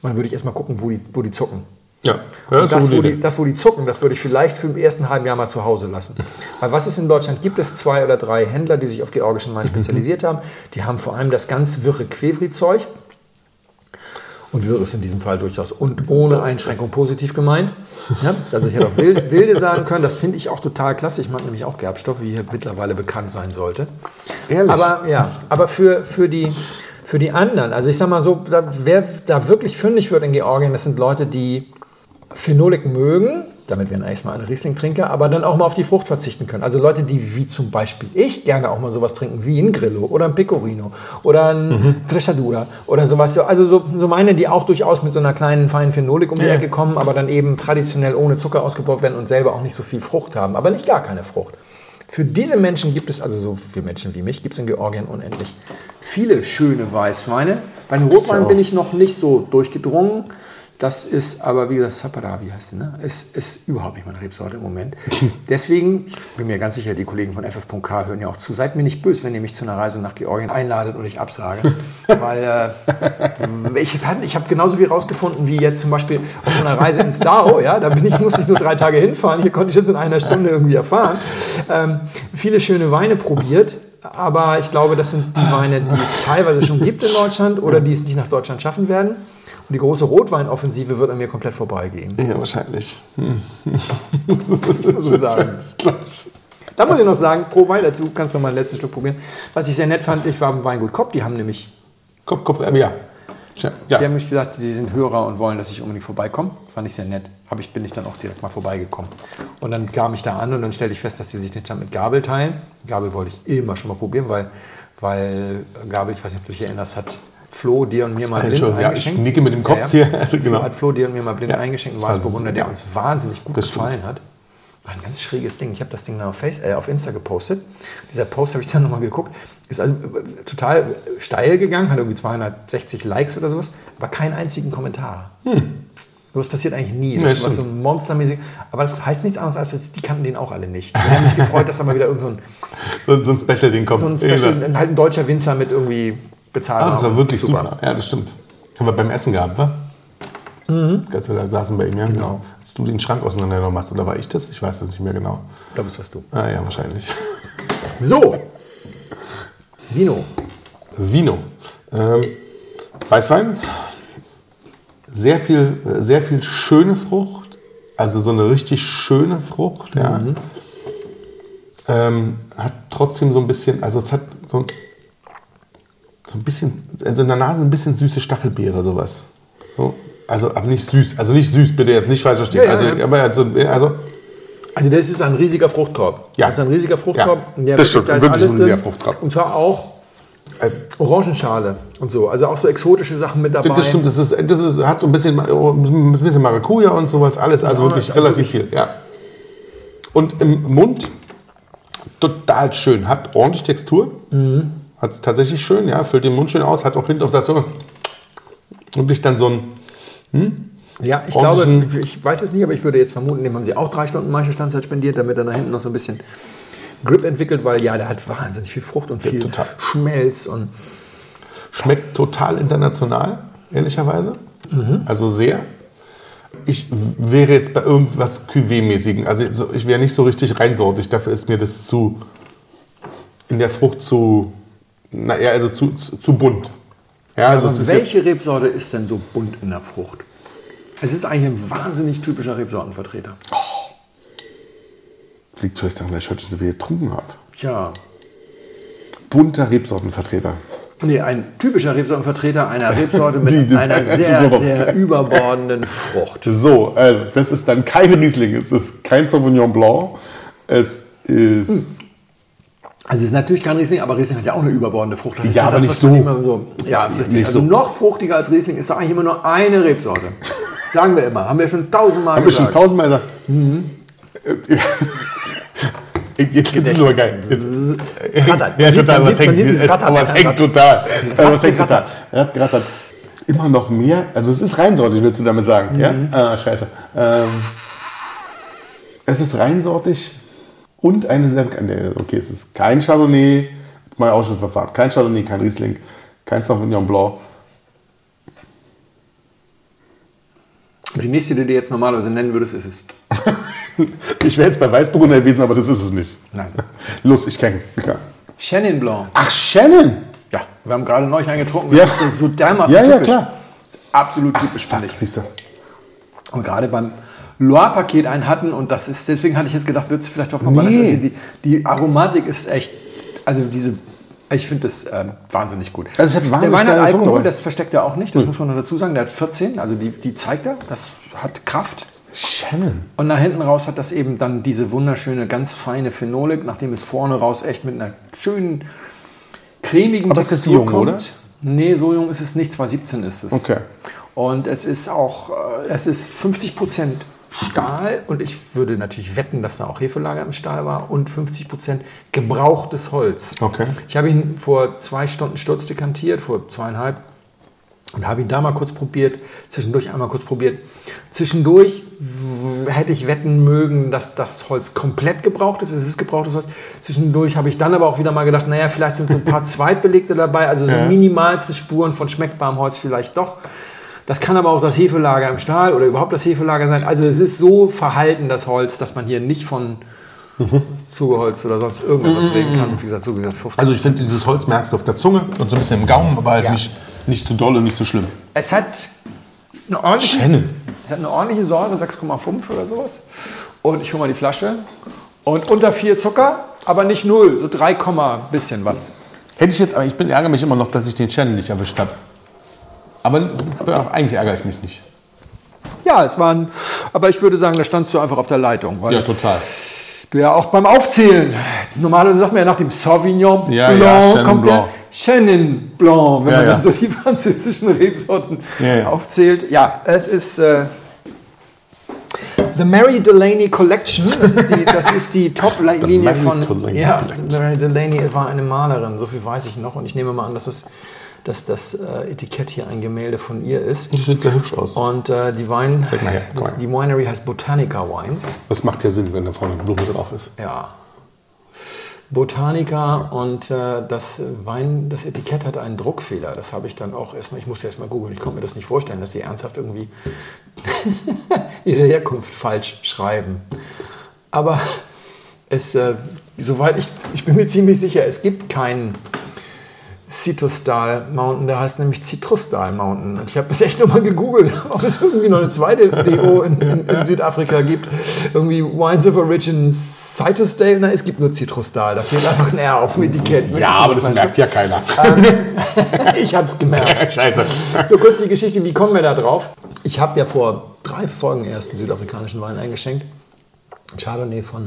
Und dann würde ich erstmal gucken, wo die, wo die zucken. Ja, ja ist das, wo die, das, wo die zucken, das würde ich vielleicht für im ersten halben Jahr mal zu Hause lassen. Weil was es in Deutschland gibt, es zwei oder drei Händler, die sich auf georgischen Wein spezialisiert haben. Die haben vor allem das ganz wirre Quevri-Zeug. Und wirr ist in diesem Fall durchaus und ohne Einschränkung positiv gemeint. Ja, also ich hätte auch wilde, wilde sagen können, das finde ich auch total klasse. Ich mag nämlich auch Gerbstoffe, wie hier mittlerweile bekannt sein sollte. Ehrlich? Aber ja, aber für, für, die, für die anderen, also ich sag mal so, da, wer da wirklich fündig wird in Georgien, das sind Leute, die Phenolik mögen, damit wären erstmal alle Riesling-Trinker, aber dann auch mal auf die Frucht verzichten können. Also Leute, die wie zum Beispiel ich gerne auch mal sowas trinken, wie ein Grillo oder ein Pecorino oder ein Mhm. Treschadura oder sowas. Also so, so meine, die auch durchaus mit so einer kleinen feinen Phenolik um die Ja. Ecke kommen, aber dann eben traditionell ohne Zucker ausgebaut werden und selber auch nicht so viel Frucht haben, aber nicht gar keine Frucht. Für diese Menschen gibt es, also so für Menschen wie mich, gibt es in Georgien unendlich viele schöne Weißweine. Bei den Rotweinen bin ich noch nicht so durchgedrungen. Das ist aber, wie gesagt, Sapara, wie heißt die, ne? Ist, ist überhaupt nicht meine Rebsorte im Moment. Deswegen, ich bin mir ganz sicher, die Kollegen von FF.k hören ja auch zu. Seid mir nicht böse, wenn ihr mich zu einer Reise nach Georgien einladet und ich absage. Weil äh, ich, ich habe genauso viel rausgefunden wie jetzt zum Beispiel auf so einer Reise ins Dao. Ja? Da bin ich, musste ich nur drei Tage hinfahren. Hier konnte ich das in einer Stunde irgendwie erfahren. Ähm, viele schöne Weine probiert. Aber ich glaube, das sind die Weine, die es teilweise schon gibt in Deutschland oder die es nicht nach Deutschland schaffen werden. Und die große Rotweinoffensive wird an mir komplett vorbeigehen. Ja, wahrscheinlich. Hm. muss so sagen. Da muss ich noch sagen, pro Wein dazu, kannst du mal einen letzten Schluck probieren. Was ich sehr nett fand, ich war im Weingut Kopp, die haben nämlich... Kopp, Kopp, äh, ja. Ja. Die haben mich gesagt, sie sind Hörer und wollen, dass ich unbedingt vorbeikomme. Fand ich sehr nett. Hab ich, bin ich dann auch direkt mal vorbeigekommen. Und dann kam ich da an und dann stellte ich fest, dass die sich den Stand mit Gabel teilen. Gabel wollte ich immer schon mal probieren, weil, weil Gabel, ich weiß nicht, ob du dich erinnerst, hat Flo dir und mir mal blind ja, eingeschenkt. Ich nicke mit dem Kopf Ja, ja. hier. Also, Flo genau. hat Flo dir und mir mal blind Ja, eingeschenkt. Ein das war Weißburgunder, der ja. uns wahnsinnig gut gefallen hat. War ein ganz schräges Ding. Ich habe das Ding dann auf, Face, äh, auf Insta gepostet. Dieser Post habe ich dann nochmal geguckt. Ist also äh, total steil gegangen, hat irgendwie 260 Likes oder sowas, aber keinen einzigen Kommentar. Das passiert eigentlich nie. Das ist was so stimmt. monstermäßig. Aber das heißt nichts anderes, als die kannten den auch alle nicht. Die haben sich gefreut, dass da mal wieder irgend so ein, So, so ein Special-Ding kommt. so ein, Ja, Special, genau. halt ein deutscher Winzer mit irgendwie bezahlbar. Ah, das war wirklich super. Ja, das stimmt. Haben wir beim Essen gehabt, wa? Mhm. Als wir da saßen bei ihm, ja. Genau. Als du den Schrank auseinandergenommen hast, oder war ich das? Ich weiß das nicht mehr genau. Ich glaube, das warst du. Ah ja, wahrscheinlich. So. Vino. Vino. Ähm, Weißwein. Sehr viel, sehr viel schöne Frucht. Also so eine richtig schöne Frucht, ja. Ähm, hat trotzdem so ein bisschen, also es hat so, so ein bisschen, also in der Nase ein bisschen süße Stachelbeere, sowas. So, also, aber nicht süß, also nicht süß, bitte jetzt nicht falsch verstehen. Ja, ja, also, ja. aber also, also, Also das ist ein riesiger Fruchtkorb. Ja. Das ist ein riesiger Fruchtkorb. Ja, Der das stimmt, da ist wirklich alles ein riesiger. Fruchtkorb. Und zwar auch äh, Orangenschale und so. Also auch so exotische Sachen mit dabei. das stimmt, das, ist, das ist, hat so ein bisschen, ein bisschen Maracuja und sowas, alles, also Ja, wirklich also relativ viel, ja. Und im Mund total schön, hat ordentlich Textur, Mhm. Hat es tatsächlich schön, ja, füllt den Mund schön aus, hat auch hinten auf der Zunge wirklich dann so ein, Ja, ich glaube, ich weiß es nicht, aber ich würde jetzt vermuten, dem haben sie auch drei Stunden Maischestandzeit spendiert, damit er da hinten noch so ein bisschen Grip entwickelt, weil ja, der hat wahnsinnig viel Frucht und viel total. Schmelz und schmeckt total international, ehrlicherweise, Mhm. also sehr. Ich wäre jetzt bei irgendwas Cuvée-mäßigen, also so- ich wäre nicht so richtig reinsortig, dafür ist mir das zu, in der Frucht zu, naja, also zu, zu, zu bunt. Ja, also Aber es ist jetzt, welche Rebsorte ist denn so bunt in der Frucht? Es ist eigentlich ein wahnsinnig typischer Rebsortenvertreter. liegt vielleicht daran, dass ich heute schon so viel getrunken habe. Tja, Bunter Rebsortenvertreter. nee, ein typischer Rebsortenvertreter einer Rebsorte mit Die- die- einer sehr, so. sehr überbordenden Frucht. So, also das ist dann kein Riesling, es ist kein Sauvignon Blanc, es ist... Also es ist natürlich kein Riesling, aber Riesling hat ja auch eine überbordende Frucht. Das ist Ja, aber das, nicht so. So ja, ist richtig. Nicht also so. noch fruchtiger als Riesling ist doch eigentlich immer nur eine Rebsorte. Sagen wir immer. Haben wir schon tausendmal Hab ich schon gesagt. tausendmal gesagt. Äh, Jetzt gibt es aber geil. Es rattert. Ja, Man sieht- total, man was sieht- man sieht, es rattert. Aber es hängt total. Aber es hängt total. gerattert. Rad gerattert. Immer noch mehr. Also es ist reinsortig, willst du damit sagen? Ja? Ah, scheiße. Ähm, es ist reinsortig und eine sehr bekannte. Okay, es ist kein Chardonnay. Mein Ausschussverfahren. Kein Chardonnay, kein Riesling, kein Sauvignon Blanc. Die nächste, die du jetzt normalerweise nennen würdest, ist es. Ich wäre jetzt bei Weißburgunder gewesen, aber das ist es nicht. Nein. Los, ich kenne. Chenin Blanc. Ach, Shannon! Ja, wir haben gerade neulich eingetrunken. Ja. Das ist so dermaßen Ja, ja, typisch. klar. Absolut typisch, finde ich. Siehst du. Und gerade beim Loire-Paket einen hatten, und das ist, deswegen hatte ich jetzt gedacht, würdest du vielleicht drauf kommen, Nee. die, die Aromatik ist echt, also diese, ich finde das ähm, wahnsinnig gut. Also es hat der wahnsinnig Wein hat Alkohol, Aromen. das versteckt er auch nicht, das muss man noch dazu sagen, der hat 14, also die, die zeigt er, das hat Kraft. Shannon. Und nach hinten raus hat das eben dann diese wunderschöne, ganz feine Phenolik, nachdem es vorne raus echt mit einer schönen, cremigen Aber es ist Textur jung, kommt. oder? Nee, so jung ist es nicht, 2017 ist es. Okay. Und es ist auch, äh, es ist 50 Prozent Stahl und ich würde natürlich wetten, dass da auch Hefelager im Stahl war und 50 Prozent gebrauchtes Holz. Okay. Ich habe ihn vor zwei Stunden sturzdekantiert, vor zweieinhalb. Und habe ihn da mal kurz probiert, zwischendurch einmal kurz probiert. Zwischendurch hätte ich wetten mögen, dass das Holz komplett gebraucht ist. Es ist gebrauchtes Holz. Zwischendurch habe ich dann aber auch wieder mal gedacht, naja, vielleicht sind so ein paar Zweitbelegte dabei, also so Ja. minimalste Spuren von schmeckbarem Holz vielleicht doch. Das kann aber auch das Hefelager im Stahl oder überhaupt das Hefelager sein. Also es ist so verhalten, das Holz, dass man hier nicht von Zugeholz oder sonst irgendwas reden kann. Wie gesagt, so gesagt, 15 Also ich finde, dieses Holz merkst du auf der Zunge und so ein bisschen im Gaumen, aber halt Ja. nicht, nicht zu doll und nicht so schlimm. Es hat eine ordentliche, es hat eine ordentliche Säure, 6,5 oder sowas. Und ich hole mal die Flasche. Und unter 4 Zucker, aber nicht 0, so 3, Komma bisschen was. Hätte ich jetzt, aber ich bin, ärgere mich immer noch, dass ich den Shannon nicht erwischt habe. Aber eigentlich ärgere ich mich nicht. Ja, es waren, aber ich würde sagen, da standst du einfach auf der Leitung. Ja, total. du ja auch beim Aufzählen, normalerweise sagt man ja nach dem Sauvignon Ja, Blanc ja, kommt Blanc. der Chenin Blanc, wenn Ja, man dann so die französischen Rebsorten aufzählt. Ja, es ist äh, The Mary Delaney Collection. Das ist die, das ist die Top-Linie von. Ja. Mary Delaney war eine Malerin, so viel weiß ich noch. Und ich nehme mal an, dass das, dass das äh, Etikett hier ein Gemälde von ihr ist. Das sieht sehr hübsch aus. Und äh, die Wein, her, das, die Winery heißt Botanica Wines. Das macht ja Sinn, wenn da vorne eine Blume drauf ist. Ja. Botanica und äh, das Wein, das Etikett hat einen Druckfehler. Das habe ich dann auch erstmal, ich musste erstmal googeln, ich konnte mir das nicht vorstellen, dass die ernsthaft irgendwie ihre Herkunft falsch schreiben. Aber es, äh, soweit ich, ich bin mir ziemlich sicher, es gibt keinen Citrusdal Mountain, der heißt nämlich Citrusdal Mountain. Und ich habe bis echt nochmal gegoogelt, ob es irgendwie noch eine zweite DO in, in, in Südafrika gibt. Irgendwie Wines of Origin Citrusdale. Na, es gibt nur Citrusdal. Da fehlt einfach ein R auf dem Etikett. Ja, aber das merkt ja keiner. Ich habe es gemerkt. Scheiße. So kurz die Geschichte, wie kommen wir da drauf? Ich habe ja vor drei Folgen erst einen südafrikanischen Wein eingeschenkt. Chardonnay von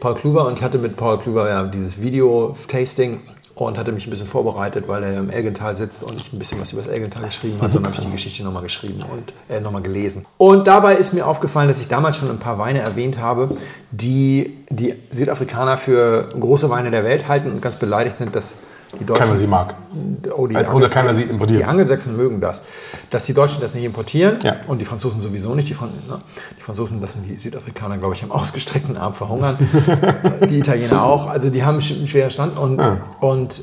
Paul Kluwer und ich hatte mit Paul Kluwer ja dieses Video-Tasting und hatte mich ein bisschen vorbereitet, weil er im Elgental sitzt und ich ein bisschen was über das Elgental geschrieben hatte. Und dann habe ich die Geschichte nochmal geschrieben und äh, nochmal gelesen. Und dabei ist mir aufgefallen, dass ich damals schon ein paar Weine erwähnt habe, die die Südafrikaner für große Weine der Welt halten und ganz beleidigt sind, dass die Deutschen... Keiner sie mag. Oh, die Also, oder keiner sie importiert. Die Angelsachsen mögen das. Dass die Deutschen das nicht importieren Ja. und die Franzosen sowieso nicht. Die, Fran ne? die Franzosen lassen die Südafrikaner, glaube ich, am ausgestreckten Arm verhungern. die Italiener auch. Also die haben einen schweren Stand. Und, und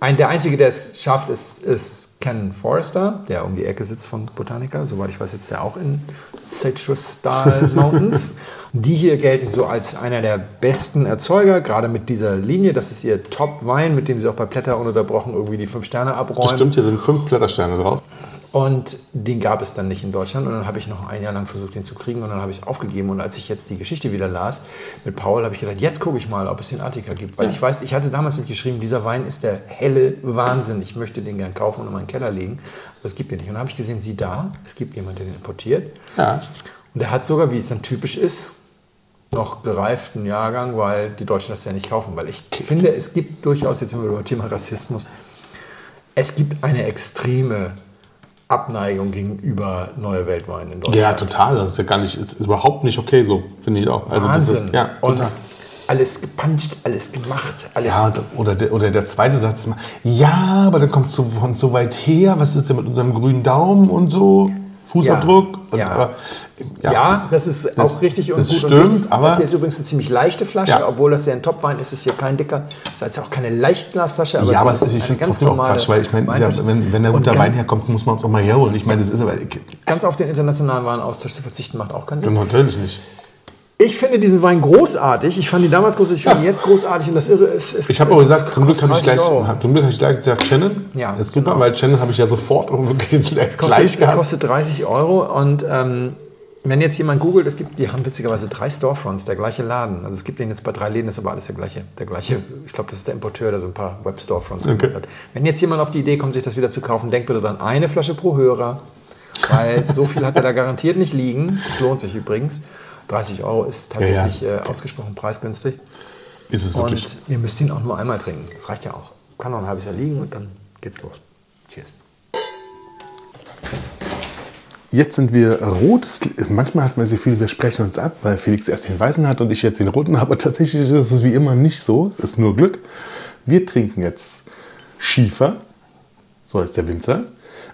ein, der Einzige, der es schafft, ist, ist Ken Forrester, der um die Ecke sitzt von Botanica. Soweit ich weiß, sitzt er auch in Citrusdal Mountains. Die hier gelten so als einer der besten Erzeuger, gerade mit dieser Linie. Das ist ihr Top-Wein, mit dem sie auch bei Blätter ununterbrochen irgendwie die fünf Sterne abräumen. Das stimmt, hier sind fünf Blättersterne drauf. Und den gab es dann nicht in Deutschland. Und dann habe ich noch ein Jahr lang versucht, den zu kriegen. Und dann habe ich es aufgegeben. Und als ich jetzt die Geschichte wieder las mit Paul, habe ich gedacht, jetzt gucke ich mal, ob es den Attika gibt. Weil ich weiß, ich hatte damals nicht geschrieben, dieser Wein ist der helle Wahnsinn. Ich möchte den gern kaufen und in meinen Keller legen. Aber es gibt ihn nicht. Und dann habe ich gesehen, sieh da, es gibt jemanden, der den importiert. Ja. Und der hat sogar, wie es dann typisch ist, noch gereiften Jahrgang, weil die Deutschen das ja nicht kaufen. Weil ich finde, es gibt durchaus, jetzt sind wir über Thema Rassismus, es gibt eine extreme Abneigung gegenüber neue Weltwein in Deutschland. Ja, total. Das ist ja gar nicht, ist, ist überhaupt nicht okay so, finde ich auch. Also das Wahnsinn. ist, ja, und alles gepanscht, alles gemacht, alles. Ja, oder der, oder der zweite Satz, ja, aber dann kommt so von so weit her, was ist denn mit unserem grünen Daumen und so, Fußabdruck. Und, Ja. Aber, ja, das ist Das- auch richtig und das gut stimmt, und richtig. aber- das hier ist übrigens eine ziemlich leichte Flasche, Ja. obwohl das ja ein Topwein ist, ist hier kein dicker. Das ist jetzt auch keine Leichtglasflasche, aber ja, aber es es ist, ich eine finde es ganz trotzdem auch Quatsch, weil ich meine, ja, wenn, wenn der Und guter Wein herkommt, muss man es auch mal herholen. Ich meine, das ist aber Ganz auf den internationalen Warenaustausch zu verzichten macht auch keinen Sinn. natürlich nicht. Ich finde diesen Wein großartig. Ich fand ihn damals großartig, ich finde ihn jetzt großartig. Und das Irre ist. ist Ich habe auch gesagt, zum Glück habe ich 30 gleich, Euro. zum Glück habe ich gleich gesagt, Shannon. Ja, ist super, genau. weil Shannon habe ich ja sofort wirklich gleich kostet, es gehabt. kostet 30 Euro und ähm, wenn jetzt jemand googelt, es gibt, die haben witzigerweise drei Storefronts, der gleiche Laden. Also es gibt den jetzt bei drei Läden, ist aber alles der gleiche. Der gleiche ich glaube, das ist der Importeur, der so ein paar Web-Storefronts Okay. hat. Wenn jetzt jemand auf die Idee kommt, sich das wieder zu kaufen, denkt bitte dran, eine Flasche pro Hörer, weil so viel hat er da garantiert nicht liegen. Das lohnt sich übrigens. 30 Euro ist tatsächlich Ja, Äh, ausgesprochen preisgünstig. Ist es wirklich. Und ihr müsst ihn auch nur einmal trinken. Das reicht ja auch. Kann noch ein halbes Jahr liegen und dann geht's los. Cheers. Jetzt sind wir rot. Manchmal hat man das Gefühl, wir sprechen uns ab, weil Felix erst den weißen hat und ich jetzt den roten. Aber tatsächlich ist es wie immer nicht so. Es ist nur Glück. Wir trinken jetzt Schiefer. So heißt der Winzer.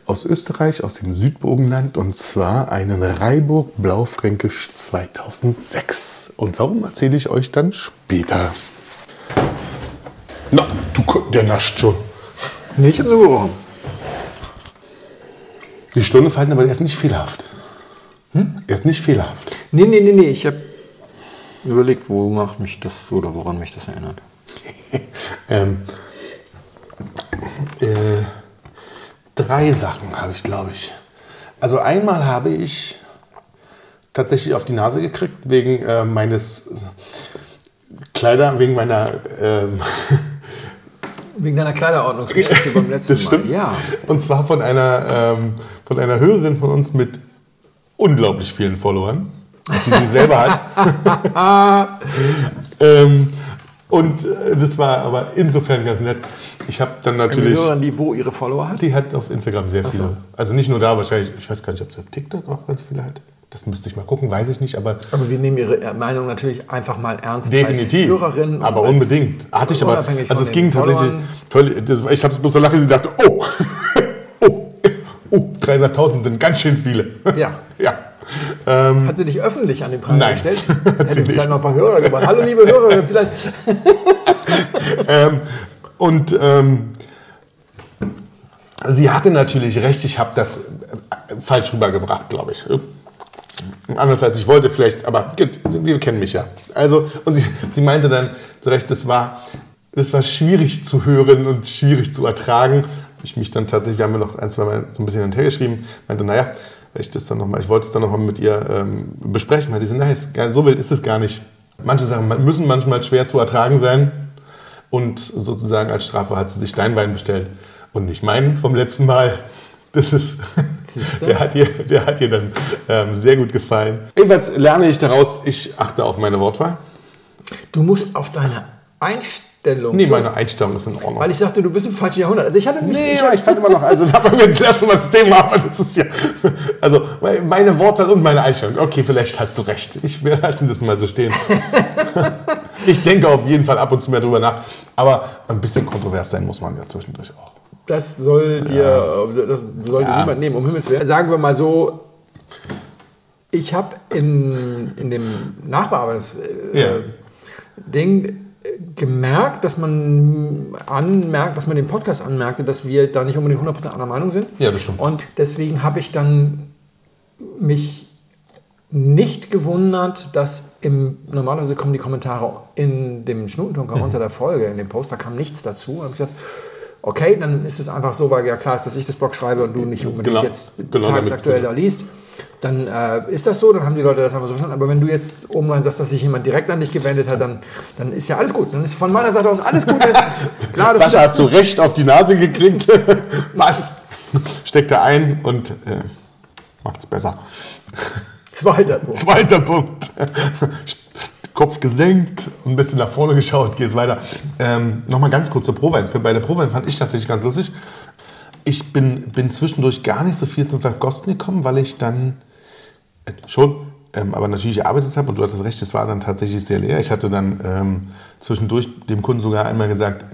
aus Österreich, aus dem Südburgenland und zwar einen Reiburg Blaufränkisch 2006. Und warum erzähle ich euch dann später? Na, du, der nascht schon. Nee, ich habe nur gerochen. Die Stunde fallen aber er ist nicht fehlerhaft. Er ist nicht fehlerhaft. Nee, nee, nee, nee. Ich habe überlegt, wonach mich das oder woran mich das erinnert. Ähm, äh, drei Sachen habe ich, glaube ich. Also einmal habe ich tatsächlich auf die Nase gekriegt wegen äh, meines Kleider, wegen meiner ähm, Wegen deiner Kleiderordnungsgeschichte beim letzten Das stimmt. Mal. Ja. Und zwar von einer, ähm, von einer Hörerin von uns mit unglaublich vielen Followern, die sie selber hat. ähm, und äh, das war aber insofern ganz nett. Ich habe dann Eine natürlich. Hörerin, die wo ihre Follower hat? Die hat auf Instagram sehr viele. so. Also nicht nur da, wahrscheinlich, ich weiß gar nicht, ob sie auf TikTok auch ganz viele hat. Das müsste ich mal gucken, weiß ich nicht, aber Aber wir nehmen ihre Meinung natürlich einfach mal ernst definitiv. als Hörerin. und aber unbedingt. Hatte ich aber, also es ging tatsächlich völlig, das, ich habe es bloß so lachen, sie dachte, oh, oh, oh, 300.000 sind ganz schön viele. Ja. ja. Ähm, Hat sie dich öffentlich an den Pranger Nein. gestellt? Hat Hätte sie ich vielleicht nicht. noch ein paar Hörer gemacht. Hallo liebe Hörer, vielleicht. ähm, und ähm, sie hatte natürlich recht, ich habe das äh, falsch rübergebracht, glaube ich. Anders als ich wollte vielleicht, aber wir kennen mich ja. Also, und sie, sie meinte dann zu Recht, das war, das war schwierig zu hören und schwierig zu ertragen. Ich mich dann tatsächlich, wir haben ja noch ein, zwei Mal so ein bisschen hin und her geschrieben, meinte, naja, ich, das dann noch mal, ich wollte es dann nochmal mit ihr ähm, besprechen, weil die sind, so wild ist es gar nicht. Manche Sachen müssen manchmal schwer zu ertragen sein. Und sozusagen als Strafe hat sie sich dein Wein bestellt und nicht meinen vom letzten Mal. Das ist? Der hat ihr, der hat ihr dann ähm, sehr gut gefallen. Jedenfalls lerne ich daraus, ich achte auf meine Wortwahl. Du musst auf deine Einstellung. Nee, meine Einstellung ist in Ordnung. Weil ich sagte, du bist im falschen Jahrhundert. Also ich hatte mich. Nee, ich ich fand immer noch, also da haben wir jetzt das erste Mal das Thema, aber das ist ja, also meine Wortwahl und meine Einstellung. Okay, vielleicht hast du recht. Ich wir lassen das mal so stehen. Ich denke auf jeden Fall ab und zu mehr drüber nach, aber ein bisschen kontrovers sein muss man ja zwischendurch auch. Das soll dir, das soll dir Ja. niemand nehmen, um Himmels Willen. Sagen wir mal so, ich habe in, in dem Nachbearbeitungs-Ding Ja. äh, gemerkt, dass man anmerkt, dass man den Podcast anmerkte, dass wir da nicht unbedingt 100% einer Meinung sind. Ja, das stimmt. Und deswegen habe ich dann mich nicht gewundert, dass im, normalerweise kommen die Kommentare in dem Schnutentunker Mhm. unter der Folge, in dem Post, da kam nichts dazu. Und ich gesagt, okay, dann ist es einfach so, weil ja klar ist, dass ich das Blog schreibe und du nicht unbedingt Genau. jetzt Genau, tagesaktuell da liest. Dann äh, ist das so, dann haben die Leute das einfach so verstanden. Aber wenn du jetzt rein sagst, dass sich jemand direkt an dich gewendet hat, dann, dann ist ja alles gut. Dann ist von meiner Seite aus alles gut. Klar, Sascha hat zu Recht auf die Nase gekriegt. Passt. Steckt er ein und äh, macht es besser. zweiter Punkt. Zweiter Punkt. Kopf gesenkt und ein bisschen nach vorne geschaut, geht's weiter. Ähm, Nochmal ganz kurz zur Prowein. Bei der Prowein fand ich tatsächlich ganz lustig. Ich bin, bin zwischendurch gar nicht so viel zum Verkosten gekommen, weil ich dann äh, schon, ähm, aber natürlich gearbeitet habe und du hattest recht, es war dann tatsächlich sehr leer. Ich hatte dann ähm, zwischendurch dem Kunden sogar einmal gesagt,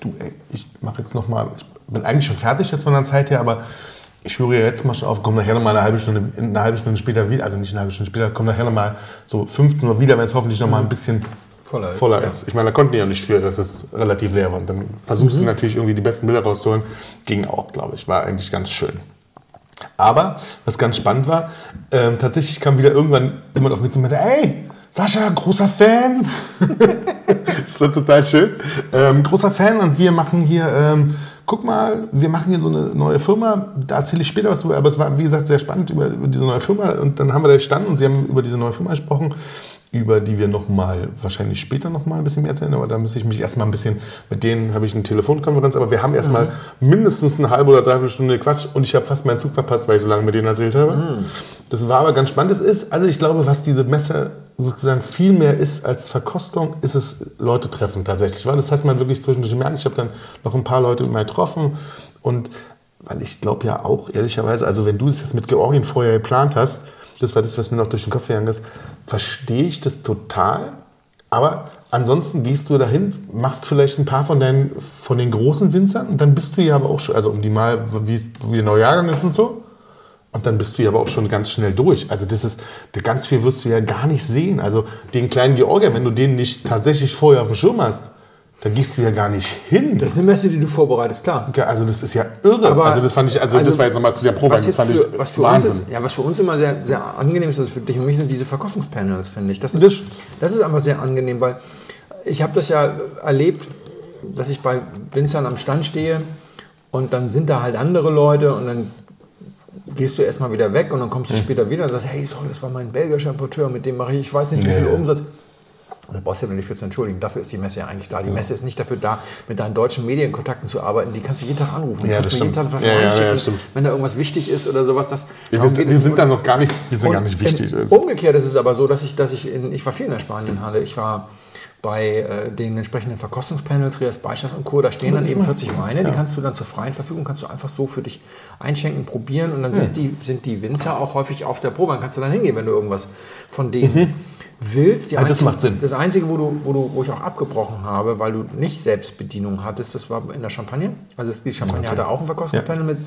du, ey, ich mache jetzt nochmal, ich bin eigentlich schon fertig jetzt von der Zeit her, aber ich höre jetzt mal schon auf, komme nachher nochmal eine halbe Stunde, eine halbe Stunde später wieder, also nicht eine halbe Stunde später, komme nachher nochmal so 15 Uhr wieder, wenn es hoffentlich nochmal ein bisschen Voller ist, voller ja. ist. Ich meine, da konnten die ja nicht für, dass es relativ leer war. Und dann versuchst Mhm. du natürlich irgendwie die besten Bilder rauszuholen. Ging auch, glaube ich. War eigentlich ganz schön. Aber was ganz spannend war, ähm, tatsächlich kam wieder irgendwann jemand auf mich zu und meinte, ey, Sascha, großer Fan. das war total schön. Ähm, großer Fan und wir machen hier, ähm, guck mal, wir machen hier so eine neue Firma. Da erzähle ich später was drüber, aber es war, wie gesagt, sehr spannend über, über diese neue Firma. Und dann haben wir da gestanden und sie haben über diese neue Firma gesprochen über die wir noch mal wahrscheinlich später noch mal ein bisschen mehr erzählen, aber da müsste ich mich erstmal ein bisschen, mit denen habe ich eine Telefonkonferenz, aber wir haben erstmal mindestens eine halbe oder dreiviertel Stunde Quatsch und ich habe fast meinen Zug verpasst, weil ich so lange mit denen erzählt habe. Das war aber ganz spannend. Es ist, also ich glaube, was diese Messe sozusagen viel mehr ist als Verkostung, ist es Leute treffen tatsächlich. Weil das heißt man wirklich zwischendurch gemerkt. Ich habe dann noch ein paar Leute mal getroffen und weil ich glaube ja auch ehrlicherweise, also wenn du das jetzt mit Georgien vorher geplant hast, das war das, was mir noch durch den Kopf gegangen ist, verstehe ich das total. Aber ansonsten gehst du dahin, machst vielleicht ein paar von deinen, von den großen Winzern und dann bist du ja aber auch schon, also um die mal, wie, wie der Neujahrgang ist und so. Und dann bist du ja aber auch schon ganz schnell durch. Also das ist, ganz viel wirst du ja gar nicht sehen. Also den kleinen Georgier, wenn du den nicht tatsächlich vorher auf dem Schirm hast, dann gehst du ja gar nicht hin. Das eine Messe, die du vorbereitest, klar. Ja, also das ist ja irre. Aber- also das fand ich, also, also das war jetzt nochmal zu der Probe, Was, das fand für, ich was, für Wahnsinn. Uns ist, ja, was für uns immer sehr, sehr angenehm ist, also für dich und mich, sind diese Verkostungspanels, finde ich. Das Das- ist, das ist einfach sehr angenehm, weil ich habe das ja erlebt, dass ich bei Winzern am Stand stehe und dann sind da halt andere Leute und dann gehst du erstmal wieder weg und dann kommst du später wieder und sagst, hey, sorry, das war mein belgischer Importeur, mit dem mache ich, ich weiß nicht, wie viel. Umsatz. Da brauchst du ja nicht für zu entschuldigen. Dafür ist die Messe ja eigentlich da. Die Messe ist nicht dafür da, mit deinen deutschen Medienkontakten zu arbeiten. Die kannst du jeden Tag anrufen. Die Ja, kannst du jeden Tag Ja, ja, ja, stimmt. wenn da irgendwas wichtig ist oder sowas. Das, darum wir, geht wir sind da noch gar nicht, wir sind gar nicht wichtig. im- Also, Umgekehrt ist es aber so, dass ich, dass ich in, ich war viel in der Spanienhalle. Ich war bei äh, den entsprechenden Verkostungspanels, Rias Beischas und Co. Da stehen dann eben 40 Weine, die kannst du dann zur freien Verfügung, kannst du einfach so für dich einschenken, probieren und dann sind, die, sind die Winzer auch häufig auf der Probe. Dann kannst du dann hingehen, wenn du irgendwas von denen willst. Die Ja, das einzige- macht Sinn. Das Einzige, wo, du, wo, du, wo ich auch abgebrochen habe, weil du nicht Selbstbedienung hattest, das war in der Champagne. Also die Champagne hatte auch ein Verkostungspanel mit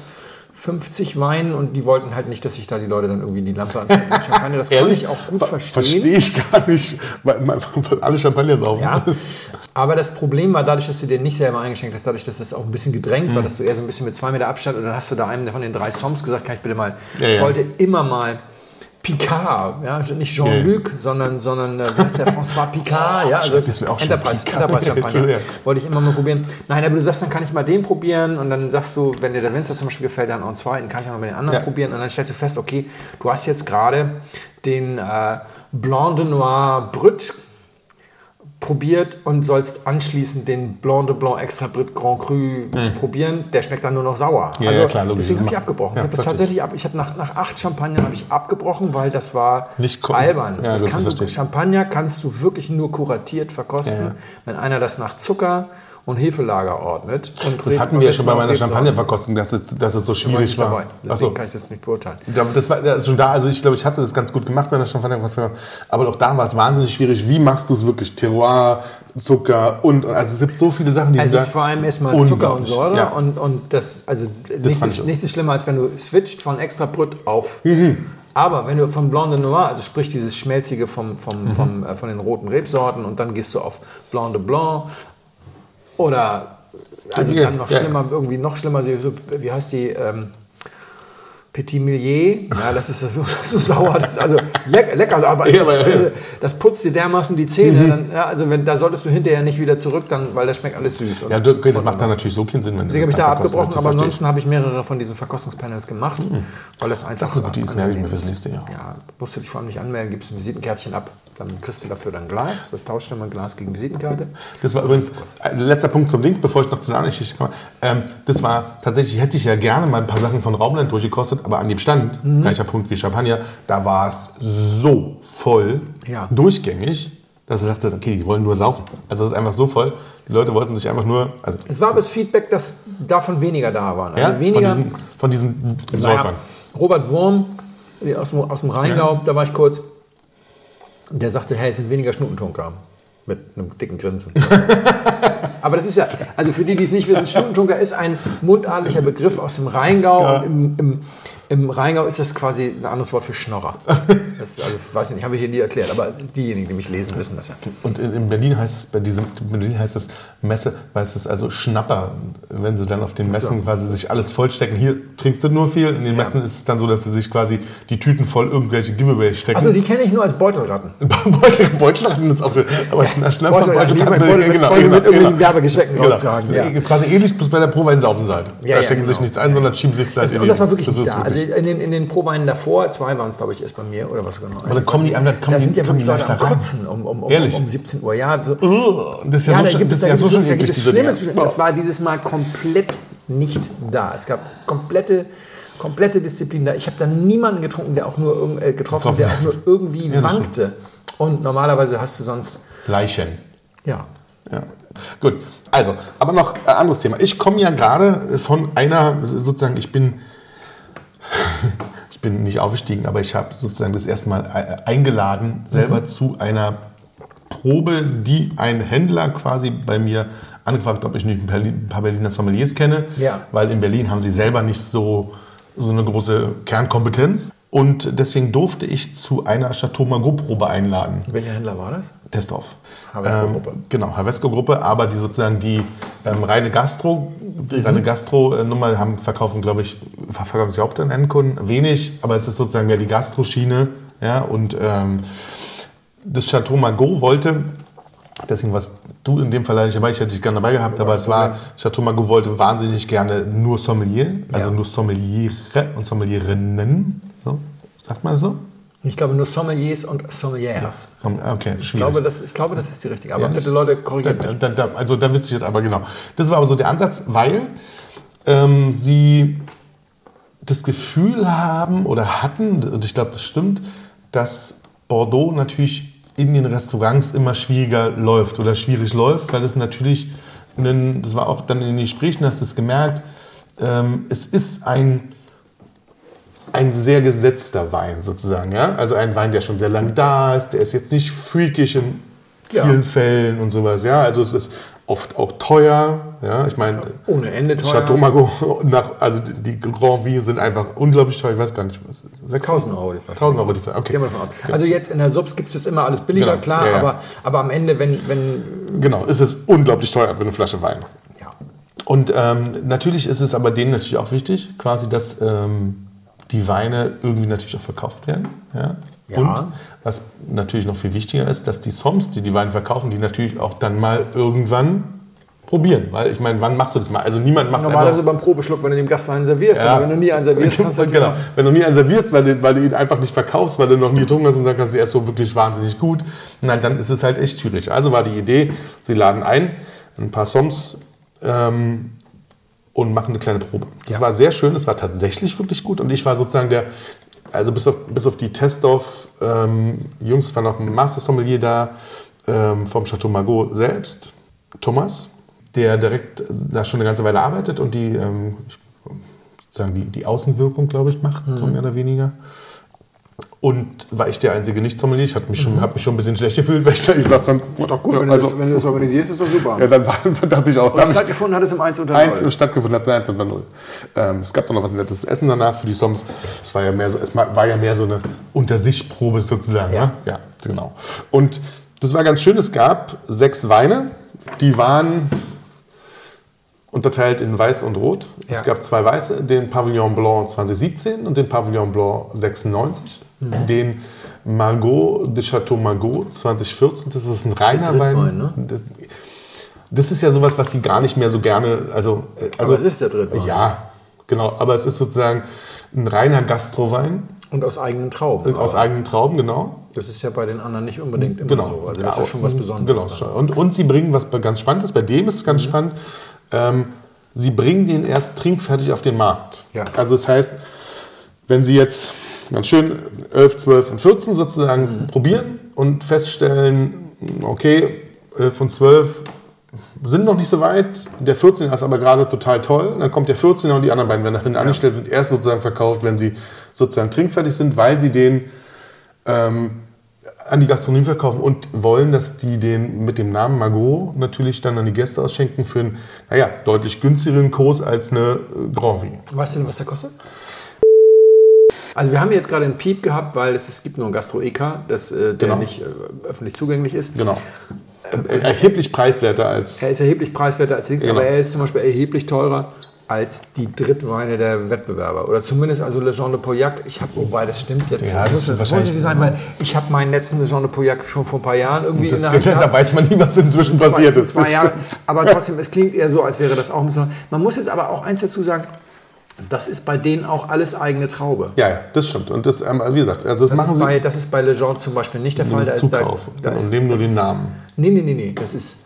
50 Weinen und die wollten halt nicht, dass sich da die Leute dann irgendwie die Lampe anzünden mit Champagner. Das kann ich auch gut verstehen. Verstehe ich gar nicht, weil, weil, alle Champagner saufen. Ja, aber das Problem war dadurch, dass du dir nicht selber eingeschenkt hast, dadurch, dass es auch ein bisschen gedrängt Mhm. war, dass du eher so ein bisschen mit zwei Meter Abstand und dann hast du da einem von den drei Soms gesagt, kann ich bitte mal, Ja, ich ja. wollte immer mal Picard, ja, also nicht Jean-Luc, sondern, sondern äh, wie heißt der, François Picard, ja, also das auch Enterprise, Picard. Enterprise Champagner, wollte ich immer mal probieren. Nein, aber du sagst, dann kann ich mal den probieren und dann sagst du, wenn dir der Winzer zum Beispiel gefällt, dann auch einen zweiten, kann ich auch mal den anderen Ja. probieren und dann stellst du fest, okay, du hast jetzt gerade den äh, Blanc de Noir Brut probiert und sollst anschließend den Blanc de Blanc Extra Brit Grand Cru probieren. Der schmeckt dann nur noch sauer. Ja, ja, klar, logisch. deswegen habe ich abgebrochen. Ja, ich habe tatsächlich ab. Ich habe nach, nach acht Champagnern habe ich abgebrochen, weil das war Nicht albern. Ja, das gut, kann das du. Champagner kannst du wirklich nur kuratiert verkosten, wenn einer das nach Zucker und Hefelager ordnet. Und Das hatten wir ja schon bei meiner Champagnerverkostung, dass es, dass es so war schwierig war. dabei. Deswegen Achso. kann ich das nicht beurteilen. Das war das schon da, also ich glaube, ich hatte das ganz gut gemacht in der Champagnerverkostung. Aber auch da war es wahnsinnig schwierig. Wie machst du es wirklich? Terroir, Zucker und, also es gibt so viele Sachen, die Es du ist vor allem erstmal Zucker und Säure ja. und, und das, also nichts, fand ist, nichts ist schlimmer, als wenn du switcht von extra Brut auf. Mhm. Aber wenn du von Blanc de Noir, also sprich dieses Schmelzige vom, Mhm. vom, vom, äh, von den roten Rebsorten und dann gehst du auf Blanc de Blanc oder also dann noch schlimmer, irgendwie noch schlimmer, wie heißt die? Ähm, Petit Millier, ja, das ist ja so, so sauer, das ist also lecker, lecker aber, Ja, ist, aber, ja. äh, das putzt dir dermaßen die Zähne. Dann, ja, also wenn, da solltest du hinterher nicht wieder zurück, dann, weil das schmeckt alles süß. Ja, das, okay, das macht dann natürlich so keinen Sinn, wenn Deswegen habe ich das da dann abgebrochen, aber ansonsten habe ich mehrere von diesen Verkostungspanels gemacht, weil das einfach. Das ist eine gute Idee, das merke ich mir fürs nächste Jahr. Ja, musst du dich vor allem nicht anmelden, gibst ein Visitenkärtchen ab, dann kriegst du dafür dann Glas, das tauscht dann mal Glas gegen Visitenkarte. Das war übrigens, äh, letzter Punkt zum Ding, bevor ich noch zu einer anderen Geschichte komme. Ähm, das war tatsächlich, hätte ich ja gerne mal ein paar Sachen von Raumland durchgekostet, aber an dem Stand, Mhm. gleicher Punkt wie Champagner, da war es so voll, Ja. durchgängig, dass ich dachte, okay, die wollen nur saufen. Also es ist einfach so voll, die Leute wollten sich einfach nur, also Es war aber das Feedback, dass davon weniger da waren. Also ja, weniger. von diesen, von diesen Naja, Säufern. Robert Wurm äh, aus dem, aus dem Rheingau, da war ich kurz, der sagte, hey, es sind weniger Schnutentunker. Mit einem dicken Grinsen. Aber das ist ja, also für die, die es nicht wissen, Schnutentunker ist ein mundartlicher Begriff aus dem Rheingau. Ja. Und im, im, Im Rheingau ist das quasi ein anderes Wort für Schnorrer. Das, also, ich weiß nicht, habe ich hier nie erklärt, aber diejenigen, die mich lesen, wissen das ja. Und in, in Berlin heißt es, bei diesem, in Berlin heißt es Messe, heißt es also Schnapper. Wenn sie dann auf den Messen quasi sich alles vollstecken. Hier trinkst du nur viel. In den Messen ist es dann so, dass sie sich quasi die Tüten voll irgendwelche Giveaways stecken. Also die kenne ich nur als Beutelratten. Beutel, Beutelratten ist auch. Aber Schna- Schnapper, Beutelratten, die Beutelratten, Beutel mit- Beutel mit irgendwelchen Werbegeschenken raustragen, ja. Ja. Quasi ähnlich bloß bei der Prowein saufen halt. Ja, da ja, stecken sie sich genau. nichts ein, sondern schieben sie es gleich in und die- das war wirklich das nicht da. Also wirklich- in den, in den Proweinen davor, zwei waren es, glaube ich, erst bei mir oder was genau. Aber dann kommen die an, dann kommen da die- sind ja die wirklich Leute am. Kotzen um, um, um, Ehrlich? um 17 Uhr. Ja, so, Oh, das ist ja, ja, so, gibt das es, ist ja so schon eklig. Das war dieses Mal komplett nicht da. Es gab komplette, komplette Disziplin da. Ich habe da niemanden getrunken, der auch nur äh, getroffen, der auch nur irgendwie das wankte. Und normalerweise hast du sonst, Leichen. ja, Ja. Gut, also, aber noch ein anderes Thema. Ich komme ja gerade von einer, sozusagen, ich bin, ich bin nicht aufgestiegen, aber ich habe sozusagen das erste Mal äh, eingeladen, selber zu einer Probe, die ein Händler quasi bei mir angefragt, ob ich nicht ein paar Berliner Sommeliers kenne, Ja. weil in Berlin haben sie selber nicht so, so eine große Kernkompetenz. Und deswegen durfte ich zu einer Chateau Margaux-Probe einladen. Welcher Händler war das? Testorf. Havesco-Gruppe. Ähm, genau, Havesco-Gruppe, aber die sozusagen die ähm, reine Gastro, die reine Gastro-Nummer haben, verkaufen, glaube ich, verkaufen sie auch den Endkunden. Wenig, aber es ist sozusagen mehr die Gastro-Schiene. Ja, und ähm, das Chateau Margaux wollte, deswegen was du in dem Fall leider nicht dabei, ich hätte dich gerne dabei gehabt, aber es war, Chateau Margaux wollte wahnsinnig gerne nur Sommelier, also Ja. nur Sommeliere und Sommelierinnen. So, sagt man das so? Ich glaube nur Sommeliers und Sommeliers. Somm- Okay, Ich schwierig. glaube, das, ich glaube, das ist die richtige. Aber Ja, bitte? Leute, korrigiert mich. Da, da, also da wüsste ich jetzt aber genau. Das war aber so der Ansatz, weil ähm, sie das Gefühl haben oder hatten, und ich glaube, das stimmt, dass Bordeaux natürlich in den Restaurants immer schwieriger läuft oder schwierig läuft, weil es natürlich, einen, das war auch dann in den Gesprächen, hast du es gemerkt, ähm, es ist ein ein sehr gesetzter Wein sozusagen, ja. Also ein Wein, der schon sehr lange da ist, der ist jetzt nicht freakig in Ja. vielen Fällen und sowas, ja. Also es ist oft auch teuer, ja. Ich meine, Ohne Ende teuer. Chateau Margaux, nach, also die Grand Vie sind einfach unglaublich teuer. Ich weiß gar nicht, was. 1000 Euro die Flasche. 1000 Euro die Flasche. Okay. Gehen wir davon aus. Also jetzt in der Subs gibt es jetzt immer alles billiger, Genau. klar, Ja, ja. Aber, aber am Ende, wenn, wenn Genau, es ist unglaublich teuer für eine Flasche Wein. ja, Und ähm, natürlich ist es aber denen natürlich auch wichtig, quasi, dass ähm, die Weine irgendwie natürlich auch verkauft werden. Ja? Ja. Und was natürlich noch viel wichtiger ist, dass die Soms, die die Weine verkaufen, die natürlich auch dann mal irgendwann probieren. Weil ich meine, wann machst du das mal? Also niemand macht normalerweise beim Probeschluck, wenn du dem Gast einen servierst, Ja. aber wenn du nie einen servierst, kannst du halt genau. Wenn du nie einen servierst, weil du, weil du ihn einfach nicht verkaufst, weil du noch nie getrunken hast und sagst, er ist so wirklich wahnsinnig gut, nein, dann ist es halt echt schwierig. Also war die Idee, sie laden ein, ein paar Soms ähm, und machen eine kleine Probe. Das Ja. war sehr schön, es war tatsächlich wirklich gut und ich war sozusagen der, also bis auf, bis auf die Testdorf ähm, Jungs, es war noch ein Master Sommelier da ähm, vom Chateau Margaux selbst, Thomas, der direkt da schon eine ganze Weile arbeitet und die, ähm, sozusagen die, die Außenwirkung, glaube ich, macht, so mehr oder weniger. Und war ich der einzige Nicht-Sommelier. Ich habe mich, schon- hab mich schon ein bisschen schlecht gefühlt, weil ich, da- sag's dann. Ist doch gut, wenn, also, du das, wenn du das organisierst, ist doch super. ja, dann war, dachte ich auch, Und stattgefunden hat es im 1 unter Eins 0. stattgefunden hat es 1 unter 0. Ähm, es gab dann noch was nettes Essen danach für die Soms. Es war ja mehr so, es war ja mehr so eine Unter-sich-Probe sozusagen. Ja. Ja. ja, genau. Und das war ganz schön. Es gab sechs Weine, die waren unterteilt in Weiß und Rot. Ja. Es gab zwei Weiße, den Pavillon Blanc 2017 und den Pavillon Blanc 96. Mhm. Den Margot de Chateau Margaux 2014. Das ist ein reiner Wein. Ne? Das, das ist ja sowas, was sie gar nicht mehr so gerne. Also, äh, also Aber es ist der Drittwein. Ja, genau. Aber es ist sozusagen ein reiner Gastrowein Und aus eigenen Trauben. aus eigenen Trauben, genau. Das ist ja bei den anderen nicht unbedingt immer Genau. so. Also das ist ja schon was Besonderes. Genau. Und, und sie bringen was ganz Spannendes. Bei dem ist es Mhm. ganz spannend. Ähm, sie bringen den erst trinkfertig auf den Markt. Ja. Also das heißt, wenn sie jetzt ganz schön 11, 12 und 14 sozusagen Mhm. probieren und feststellen, okay, 11 und 12 sind noch nicht so weit, der 14er ist aber gerade total toll, dann kommt der 14er und die anderen beiden werden nach hinten angestellt und erst sozusagen verkauft, wenn sie sozusagen trinkfertig sind, weil sie den ähm, an die Gastronomie verkaufen und wollen, dass die den mit dem Namen Margot natürlich dann an die Gäste ausschenken für einen, naja, deutlich günstigeren Kurs als eine äh, Grand Vie. Weißt du denn, was der kostet? Also wir haben jetzt gerade einen Piep gehabt, weil es, es gibt nur ein Gastro-EK, das, äh, der Genau. nicht äh, öffentlich zugänglich ist. Genau. Äh, erheblich preiswerter als. Er ist erheblich preiswerter als Dings, Genau. aber er ist zum Beispiel erheblich teurer als die Drittweine der Wettbewerber. Oder zumindest also Le Jean de Pauillac. Ich habe, wobei das stimmt jetzt. Ja, das muss, stimmt wahrscheinlich. ich sein, weil ich habe meinen letzten Le Jean de Pauillac schon vor ein paar Jahren irgendwie das, in der Hand da weiß man nie, was inzwischen passiert ist. Zwei Jahre. Aber trotzdem, es klingt eher so, als wäre das auch ein bisschen. Man muss jetzt aber auch eins dazu sagen, das ist bei denen auch alles eigene Traube. Ja, ja, das stimmt. Und das, ähm, wie gesagt, also das, Das machen ist, sie bei, das ist bei Le Jean zum Beispiel nicht der Fall. Da ist- da- Zukauf. da und ist- nehmen nur den ist- Namen. Nee, nee, nee, nee. Das ist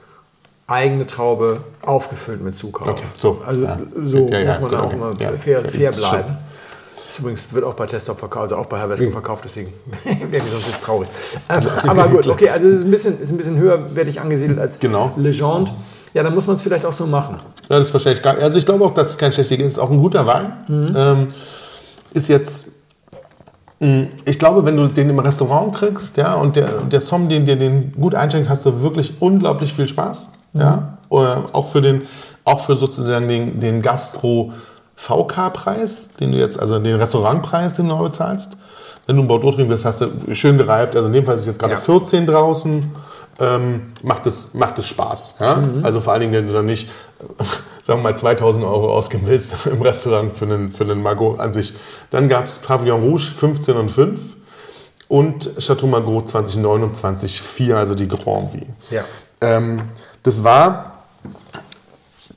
eigene Traube aufgefüllt mit Zukauf. Okay, so, Also ja. so Ja, ja, muss man gut, auch okay. immer fair, fair bleiben. Das übrigens wird auch bei Testop verkauft, also auch bei Herr verkauft, deswegen wäre ich sonst jetzt traurig. Ähm, aber gut, okay, also es ist ein bisschen, ist ein bisschen höherwertig angesiedelt als Genau. Legende. Ja, dann muss man es vielleicht auch so machen. Ja, das ist wahrscheinlich gar Also ich glaube auch, dass es kein schlechter ist. Ist auch ein guter Wein. Mhm. Ähm, ist jetzt Ich glaube, wenn du den im Restaurant kriegst, ja, und der, der Somm, den dir den gut einschenkt, hast du wirklich unglaublich viel Spaß. Ja, Mhm. Äh, auch für den, auch für sozusagen den, den Gastro VK-Preis, den du jetzt, also den Restaurantpreis, den du neu bezahlst. Wenn du ein Bordeaux trinken willst, hast du schön gereift. Also in dem Fall ist es jetzt gerade Ja. 14 draußen. Ähm, macht, es, macht es Spaß. Ja? Mhm. Also vor allen Dingen, wenn du dann nicht, äh, sagen wir mal, 2000 Euro ausgeben willst im Restaurant für einen, für einen Margot an sich. Dann gab es Pavillon Rouge 15 und 5 und Chateau Margaux 2029 4, also die Grand Vie. Ja. Ähm, das war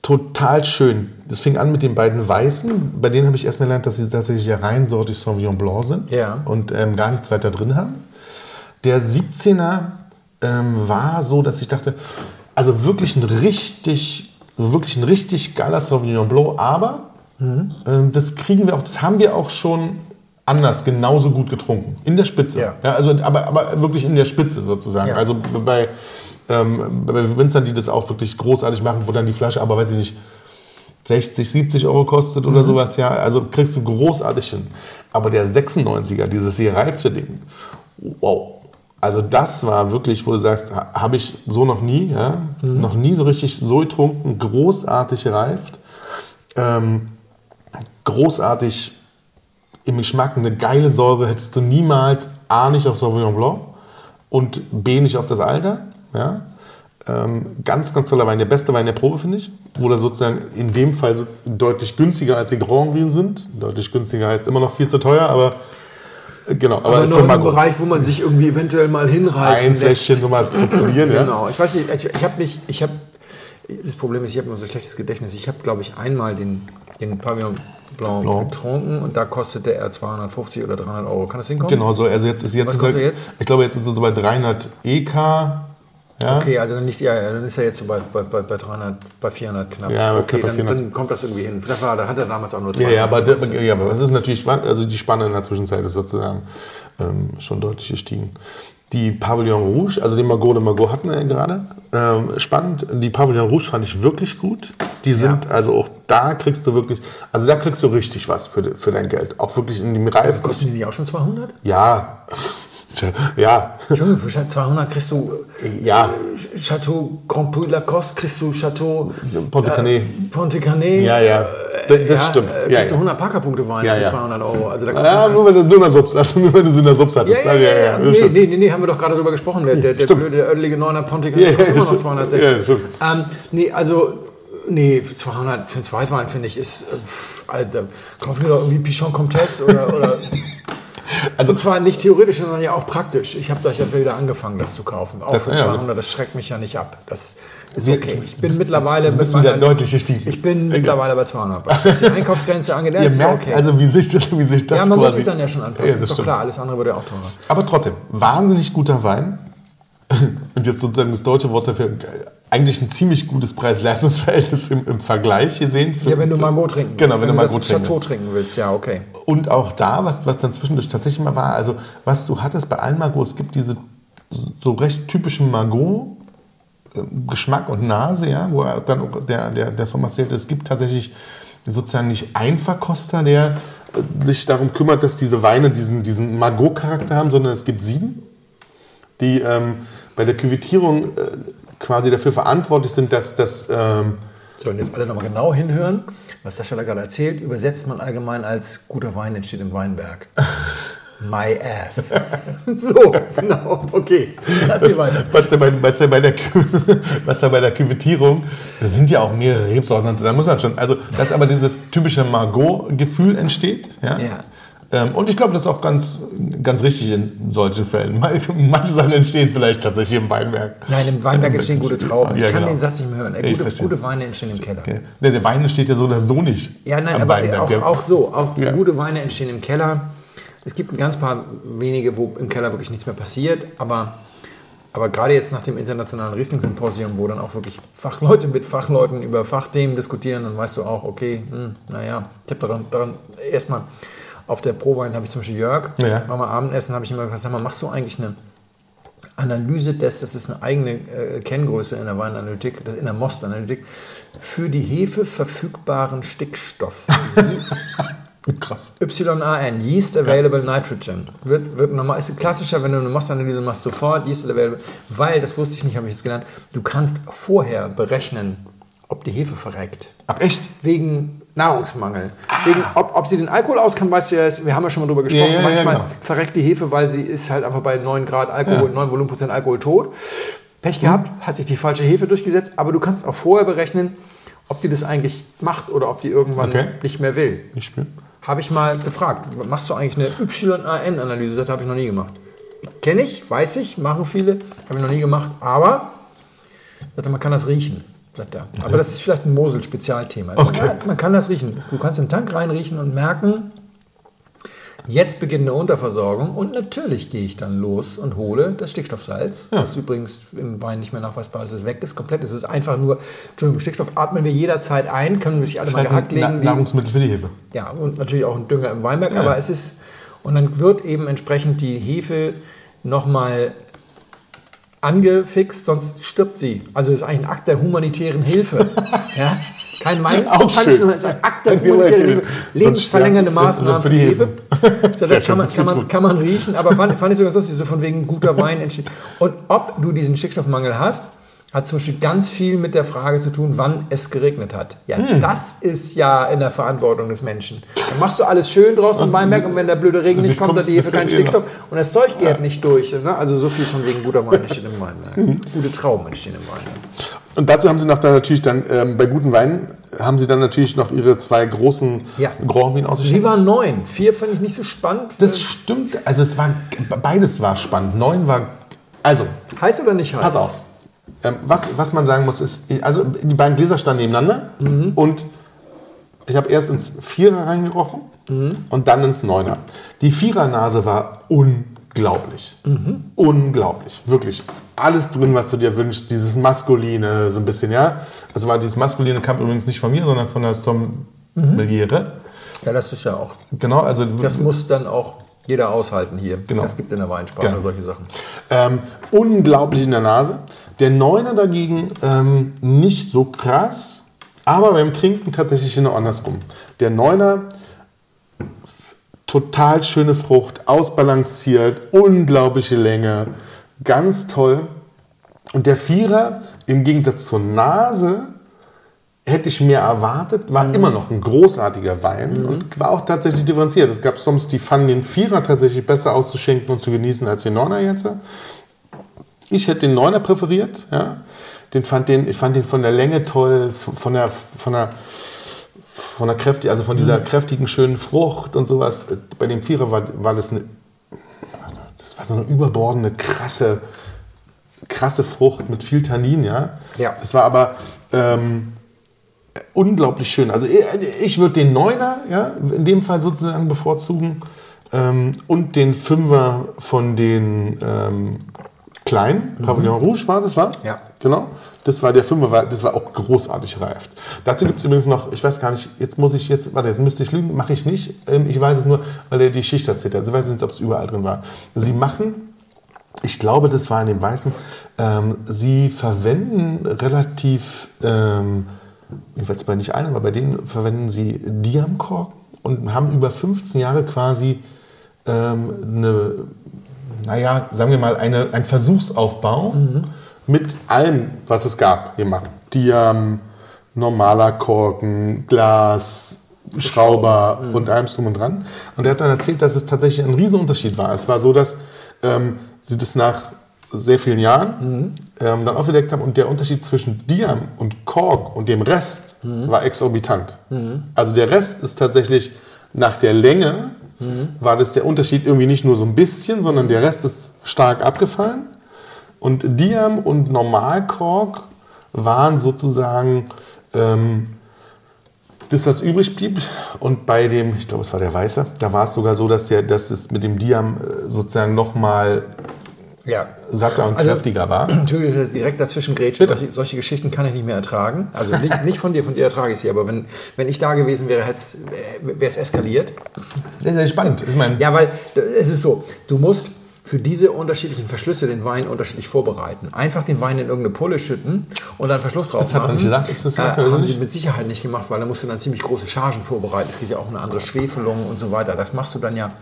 total schön. Das fing an mit den beiden Weißen. Bei denen habe ich erst mal gelernt, dass sie tatsächlich ja reinsortig Sauvignon Blanc sind Ja. und ähm, gar nichts weiter drin haben. Der 17er ähm, war so, dass ich dachte, also wirklich ein richtig, wirklich ein richtig geiler Sauvignon Blanc, aber ähm, das kriegen wir auch, das haben wir auch schon anders genauso gut getrunken. In der Spitze. Ja. also, aber, aber wirklich in der Spitze sozusagen. Ja. Also bei, ähm, bei Winzern, die das auch wirklich großartig machen, wo dann die Flasche, aber weiß ich nicht, 60, 70 Euro kostet oder sowas, ja. Also kriegst du großartig hin. Aber der 96er, dieses gereifte Ding, wow. Also das war wirklich, wo du sagst, ha- habe ich so noch nie, ja, noch nie so richtig so getrunken, großartig gereift, ähm, großartig im Geschmack, eine geile Säure hättest du niemals A nicht auf Sauvignon Blanc und B nicht auf das Alter, ja. Ähm, ganz, ganz toller Wein. Der beste Wein der Probe, finde ich. Oder sozusagen in dem Fall so deutlich günstiger als die Grand Vins sind. Deutlich günstiger heißt immer noch viel zu teuer, aber genau. Aber, Aber noch im. Bereich, wo man sich irgendwie eventuell mal hinreißen ein Fläschchen so mal probieren, ja. Genau. Ich weiß nicht, ich, ich habe mich, ich habe, das Problem ist, ich habe immer so schlechtes Gedächtnis. Ich habe, glaube ich, einmal den, den Pavillon Blanc, Blanc. getrunken und da kostete er 250 oder 300 Euro. Kann das hinkommen? Genau, so, also jetzt ist jetzt, ist er, jetzt? ich glaube, jetzt ist er so bei 300 EK. Ja. Okay, also dann nicht, ja, ja, dann ist er jetzt so bei, bei, bei, bei 300, bei 400 knapp. Ja, okay, dann, 400. dann kommt das irgendwie hin. Vielleicht war, da hat er damals auch nur Ja, 200 ja, aber, der, gekostet. ja, aber es ist natürlich, also die Spanne in der Zwischenzeit ist sozusagen ähm, schon deutlich gestiegen. Die Pavillon Rouge, also den Margot de Margot hatten wir ja gerade, ähm, spannend. Die Pavillon Rouge fand ich wirklich gut. Die sind, also auch da kriegst du wirklich, also da kriegst du richtig was für, für dein Geld. Auch wirklich in dem Reifen. Kosten die nicht auch schon 200? Ja, ja, Entschuldigung, für 200 kriegst du ja, äh, Chateau Grand Puy Lacoste, kriegst du Chateau Ponte Canet. Ponte Canet. Ja, ja, das, das stimmt. Äh, Ja, kriegst du ja. 100 Parkerpunkte Wein Ja, für ja. 200 Euro. Also da Ja, nur wenn du nur in der Subs, also nur wenn du es in der Subs hattest. Ja, ja, ja, ja. Nee, nee, nee, nee, haben wir doch gerade drüber gesprochen. Der, der, der blöde, ödelige 900 Ponte Ja, ja, kostet immer noch stimmt. 260. Ja, stimmt. ähm, nee, also, nee, für 200 für einen Zweitwein, finde ich, ist, äh, Alter, kaufen wir doch irgendwie Pichon Comtesse oder, oder Also- und zwar nicht theoretisch, sondern ja auch praktisch. Ich habe da ja wieder angefangen, das zu kaufen. Auch Das- für ja. 200, das schreckt mich ja nicht ab. Das ist okay. Ich bin mittlerweile Du bist mit meiner- deutlich gestiegen. Ich bin mittlerweile bei 200. Was die Einkaufsgrenze angeht, das Ihr ist merkt okay. also, wie sich das, wie sich das ja, man muss quasi... sich dann ja schon anpassen. Ja, das ist doch stimmt. klar, alles andere wird ja auch teurer. Aber trotzdem, wahnsinnig guter Wein. Und jetzt sozusagen das deutsche Wort dafür, eigentlich ein ziemlich gutes Preis-Leistungsverhältnis im, im Vergleich gesehen. Für, Ja, wenn du Margot trinken Genau, willst. wenn, du das trinken Chateau willst. trinken willst, ja, okay. Und auch da, was, was dann zwischendurch tatsächlich mal war, also was du hattest bei allen Margot, es gibt diese so recht typischen Margot, äh, Geschmack und Nase, ja, wo dann auch der, der, der Sommer erzählte, es gibt tatsächlich sozusagen nicht einen Verkoster, der äh, sich darum kümmert, dass diese Weine diesen, diesen Margot-Charakter haben, sondern es gibt sieben, die ähm, bei der Küvitierung äh, quasi dafür verantwortlich sind, dass das... Ähm, So, und jetzt alle nochmal genau hinhören, was Sascha da gerade erzählt, übersetzt man allgemein als guter Wein entsteht im Weinberg. My ass. so, genau, okay. Weiter. Was ja bei, was ja bei der, was ja bei der Küvetierung, da sind ja auch mehrere Rebsorten, da muss man schon, also dass aber dieses typische Margot-Gefühl entsteht. Ja? Ja. Ähm, und ich glaube, das ist auch ganz, ganz richtig in solchen Fällen. Manche Sachen entstehen vielleicht tatsächlich im Weinberg. Nein, im Weinberg entstehen gute Trauben. Ja, ich kann genau. den Satz nicht mehr hören. Ich gute, gute Weine entstehen im Keller. Nee, der Wein entsteht ja so oder so nicht. Ja, nein, aber auch, auch so. Auch Ja. gute Weine entstehen im Keller. Es gibt ein ganz paar wenige, wo im Keller wirklich nichts mehr passiert. Aber, aber gerade jetzt nach dem internationalen Riesling-Symposium, wo dann auch wirklich Fachleute mit Fachleuten über Fachthemen diskutieren, dann weißt du auch, okay, hm, naja, ich habe daran, daran erstmal auf der Prowein habe ich zum Beispiel Jörg, Ja. war mal Abendessen, habe ich immer gesagt, sag mal, machst du eigentlich eine Analyse des, das ist eine eigene äh, Kenngröße in der Weinanalytik, in der Mostanalytik, für die Hefe verfügbaren Stickstoff. Krass. YAN, Yeast Available Nitrogen. Wird, wird normal, ist klassischer, wenn du eine Mostanalyse machst, sofort Yeast Available, weil, das wusste ich nicht, habe ich jetzt gelernt, du kannst vorher berechnen, ob die Hefe verreckt. Ach, echt? Wegen Nahrungsmangel. Wegen, ob, ob sie den Alkohol aus kann, weißt du ja, wir haben ja schon mal drüber gesprochen, Ja, ja, ja, manchmal genau. verreckt die Hefe, weil sie ist halt einfach bei 9 Grad Alkohol, 9 Volumenprozent Alkohol tot. Pech gehabt, hat sich die falsche Hefe durchgesetzt, aber du kannst auch vorher berechnen, ob die das eigentlich macht oder ob die irgendwann Okay. nicht mehr will. Ich spüre. Habe ich mal gefragt, machst du eigentlich eine YAN-Analyse? Das habe ich noch nie gemacht. Kenne ich, weiß ich, machen viele, habe ich noch nie gemacht, aber er, man kann das riechen. Sagt er. Aber das ist vielleicht ein Mosel-Spezialthema. Okay. Ja, man kann das riechen. Du kannst in den Tank reinriechen und merken, jetzt beginnt eine Unterversorgung und natürlich gehe ich dann los und hole das Stickstoffsalz, das übrigens im Wein nicht mehr nachweisbar ist, es weg ist komplett. Es ist einfach nur, Entschuldigung, Stickstoff atmen wir jederzeit ein, können wir sich alle Das mal halt gehackt legen. Nahrungsmittel für die Hefe. ja, und natürlich auch ein Dünger im Weinberg, aber es ist, und dann wird eben entsprechend die Hefe nochmal angefixt, sonst stirbt sie. Also es ist eigentlich ein Akt der humanitären Hilfe. ja? Kein Wein, Auch schön. sondern es ist ein Akt der humanitären Hilfe. Hilfe. Lebensverlängernde Maßnahmen für die Hefe. So, das kann man, kann, man, kann man riechen, aber fand, fand ich sogar lustig, so von wegen guter Wein entsteht. Und ob du diesen Stickstoffmangel hast, hat zum Beispiel ganz viel mit der Frage zu tun, wann es geregnet hat. Ja, Hm. das ist ja in der Verantwortung des Menschen. Dann machst du alles schön draußen im Weinberg und wenn der blöde Regen nicht kommt, kommt, hat die Hefe keinen Stickstoff und das Zeug geht nicht durch. Ne? Also so viel von wegen guter Wein entsteht im Weinberg. Mhm. Gute Trauben entstehen im Weinberg. Und dazu haben sie noch dann natürlich dann, ähm, bei guten Weinen, haben sie dann natürlich noch ihre zwei großen Ja. Grand Vin ausgeschenkt. Die waren neun. Vier fand ich nicht so spannend. Das stimmt, also es war, beides war spannend. Neun war, also, heiß oder nicht heiß? pass auf. Ähm, was, was man sagen muss, ist, also die beiden Gläser standen nebeneinander und ich habe erst ins Vierer reingerochen und dann ins Neuner. Die Vierernase war unglaublich. Unglaublich, wirklich. Alles drin, was du dir wünschst, dieses Maskuline, so ein bisschen, ja. Also war dieses Maskuline kam übrigens nicht von mir, sondern von der Sommeliere. Ja, das ist ja auch. Genau, also Das muss dann auch jeder aushalten hier. Genau. Das gibt in der Weinsprache Genau. solche Sachen. Ähm, unglaublich in der Nase. Der Neuner dagegen ähm, nicht so krass, aber beim Trinken tatsächlich genau andersrum. Der Neuner, total schöne Frucht, ausbalanciert, unglaubliche Länge, ganz toll. Und der Vierer, im Gegensatz zur Nase, hätte ich mehr erwartet, war immer noch ein großartiger Wein und war auch tatsächlich differenziert. Es gab sonst, die fanden den Vierer tatsächlich besser auszuschenken und zu genießen als den Neuner jetzt. Ich hätte den Neuner präferiert, ja. Den fand den, ich fand den von der Länge toll, von der, von der, von der kräftigen, also von dieser kräftigen, schönen Frucht und sowas. Bei dem Vierer war, war das eine, das war so eine überbordende, krasse, krasse Frucht mit viel Tannin, ja. Ja. Das war aber, ähm, unglaublich schön. Also ich, ich würde den Neuner, ja, in dem Fall sozusagen bevorzugen ähm, und den Fünfer von den ähm, kleinen. Pavillon Rouge war das, war? Ja. Genau. Das war der Fünfer, war, das war auch großartig reift. Dazu gibt es übrigens noch, ich weiß gar nicht, jetzt muss ich jetzt, warte, jetzt müsste ich lügen, mache ich nicht. Ähm, ich weiß es nur, weil er die Schicht erzählt hat. Also ich weiß nicht, ob es überall drin war. Sie machen ich glaube, das war in dem Weißen. Ähm, sie verwenden relativ, ähm, jedenfalls bei nicht allen, aber bei denen verwenden sie Diamkorken und haben über 15 Jahre quasi ähm, eine, naja, sagen wir mal, eine, einen Versuchsaufbau mit allem, was es gab, gemacht. Diam, normaler Korken, Glas, Schrauber und allem drum und dran. Und er hat dann erzählt, dass es tatsächlich ein Riesenunterschied war. Es war so, dass ähm, sie das nach sehr vielen Jahren ähm, dann aufgedeckt haben und der Unterschied zwischen Diam und Kork und dem Rest war exorbitant. Also der Rest ist tatsächlich nach der Länge war das der Unterschied irgendwie nicht nur so ein bisschen, sondern der Rest ist stark abgefallen. Und Diam und Normalkork waren sozusagen ähm, das, was übrig blieb. Und bei dem, ich glaube, es war der Weiße, da war es sogar so, dass, der, dass es mit dem Diam äh, sozusagen nochmal Ja. satter und Also- kräftiger war. Entschuldigung, dass ich jetzt direkt dazwischen grätsche. Solche, solche Geschichten kann ich nicht mehr ertragen. Also nicht, nicht von dir, von dir ertrage ich sie, aber wenn, wenn ich da gewesen wäre, wäre es eskaliert. Das ist ja spannend. Ich meine, Ja, weil äh, es ist so, du musst, für diese unterschiedlichen Verschlüsse den Wein unterschiedlich vorbereiten. Einfach den Wein in irgendeine Pulle schütten und dann Verschluss drauf Das hat machen. nicht gesagt, das äh, haben nicht? sie mit Sicherheit nicht gemacht, weil da musst du dann ziemlich große Chargen vorbereiten. Es gibt ja auch eine andere Schwefelung und so weiter. Das machst du dann ja.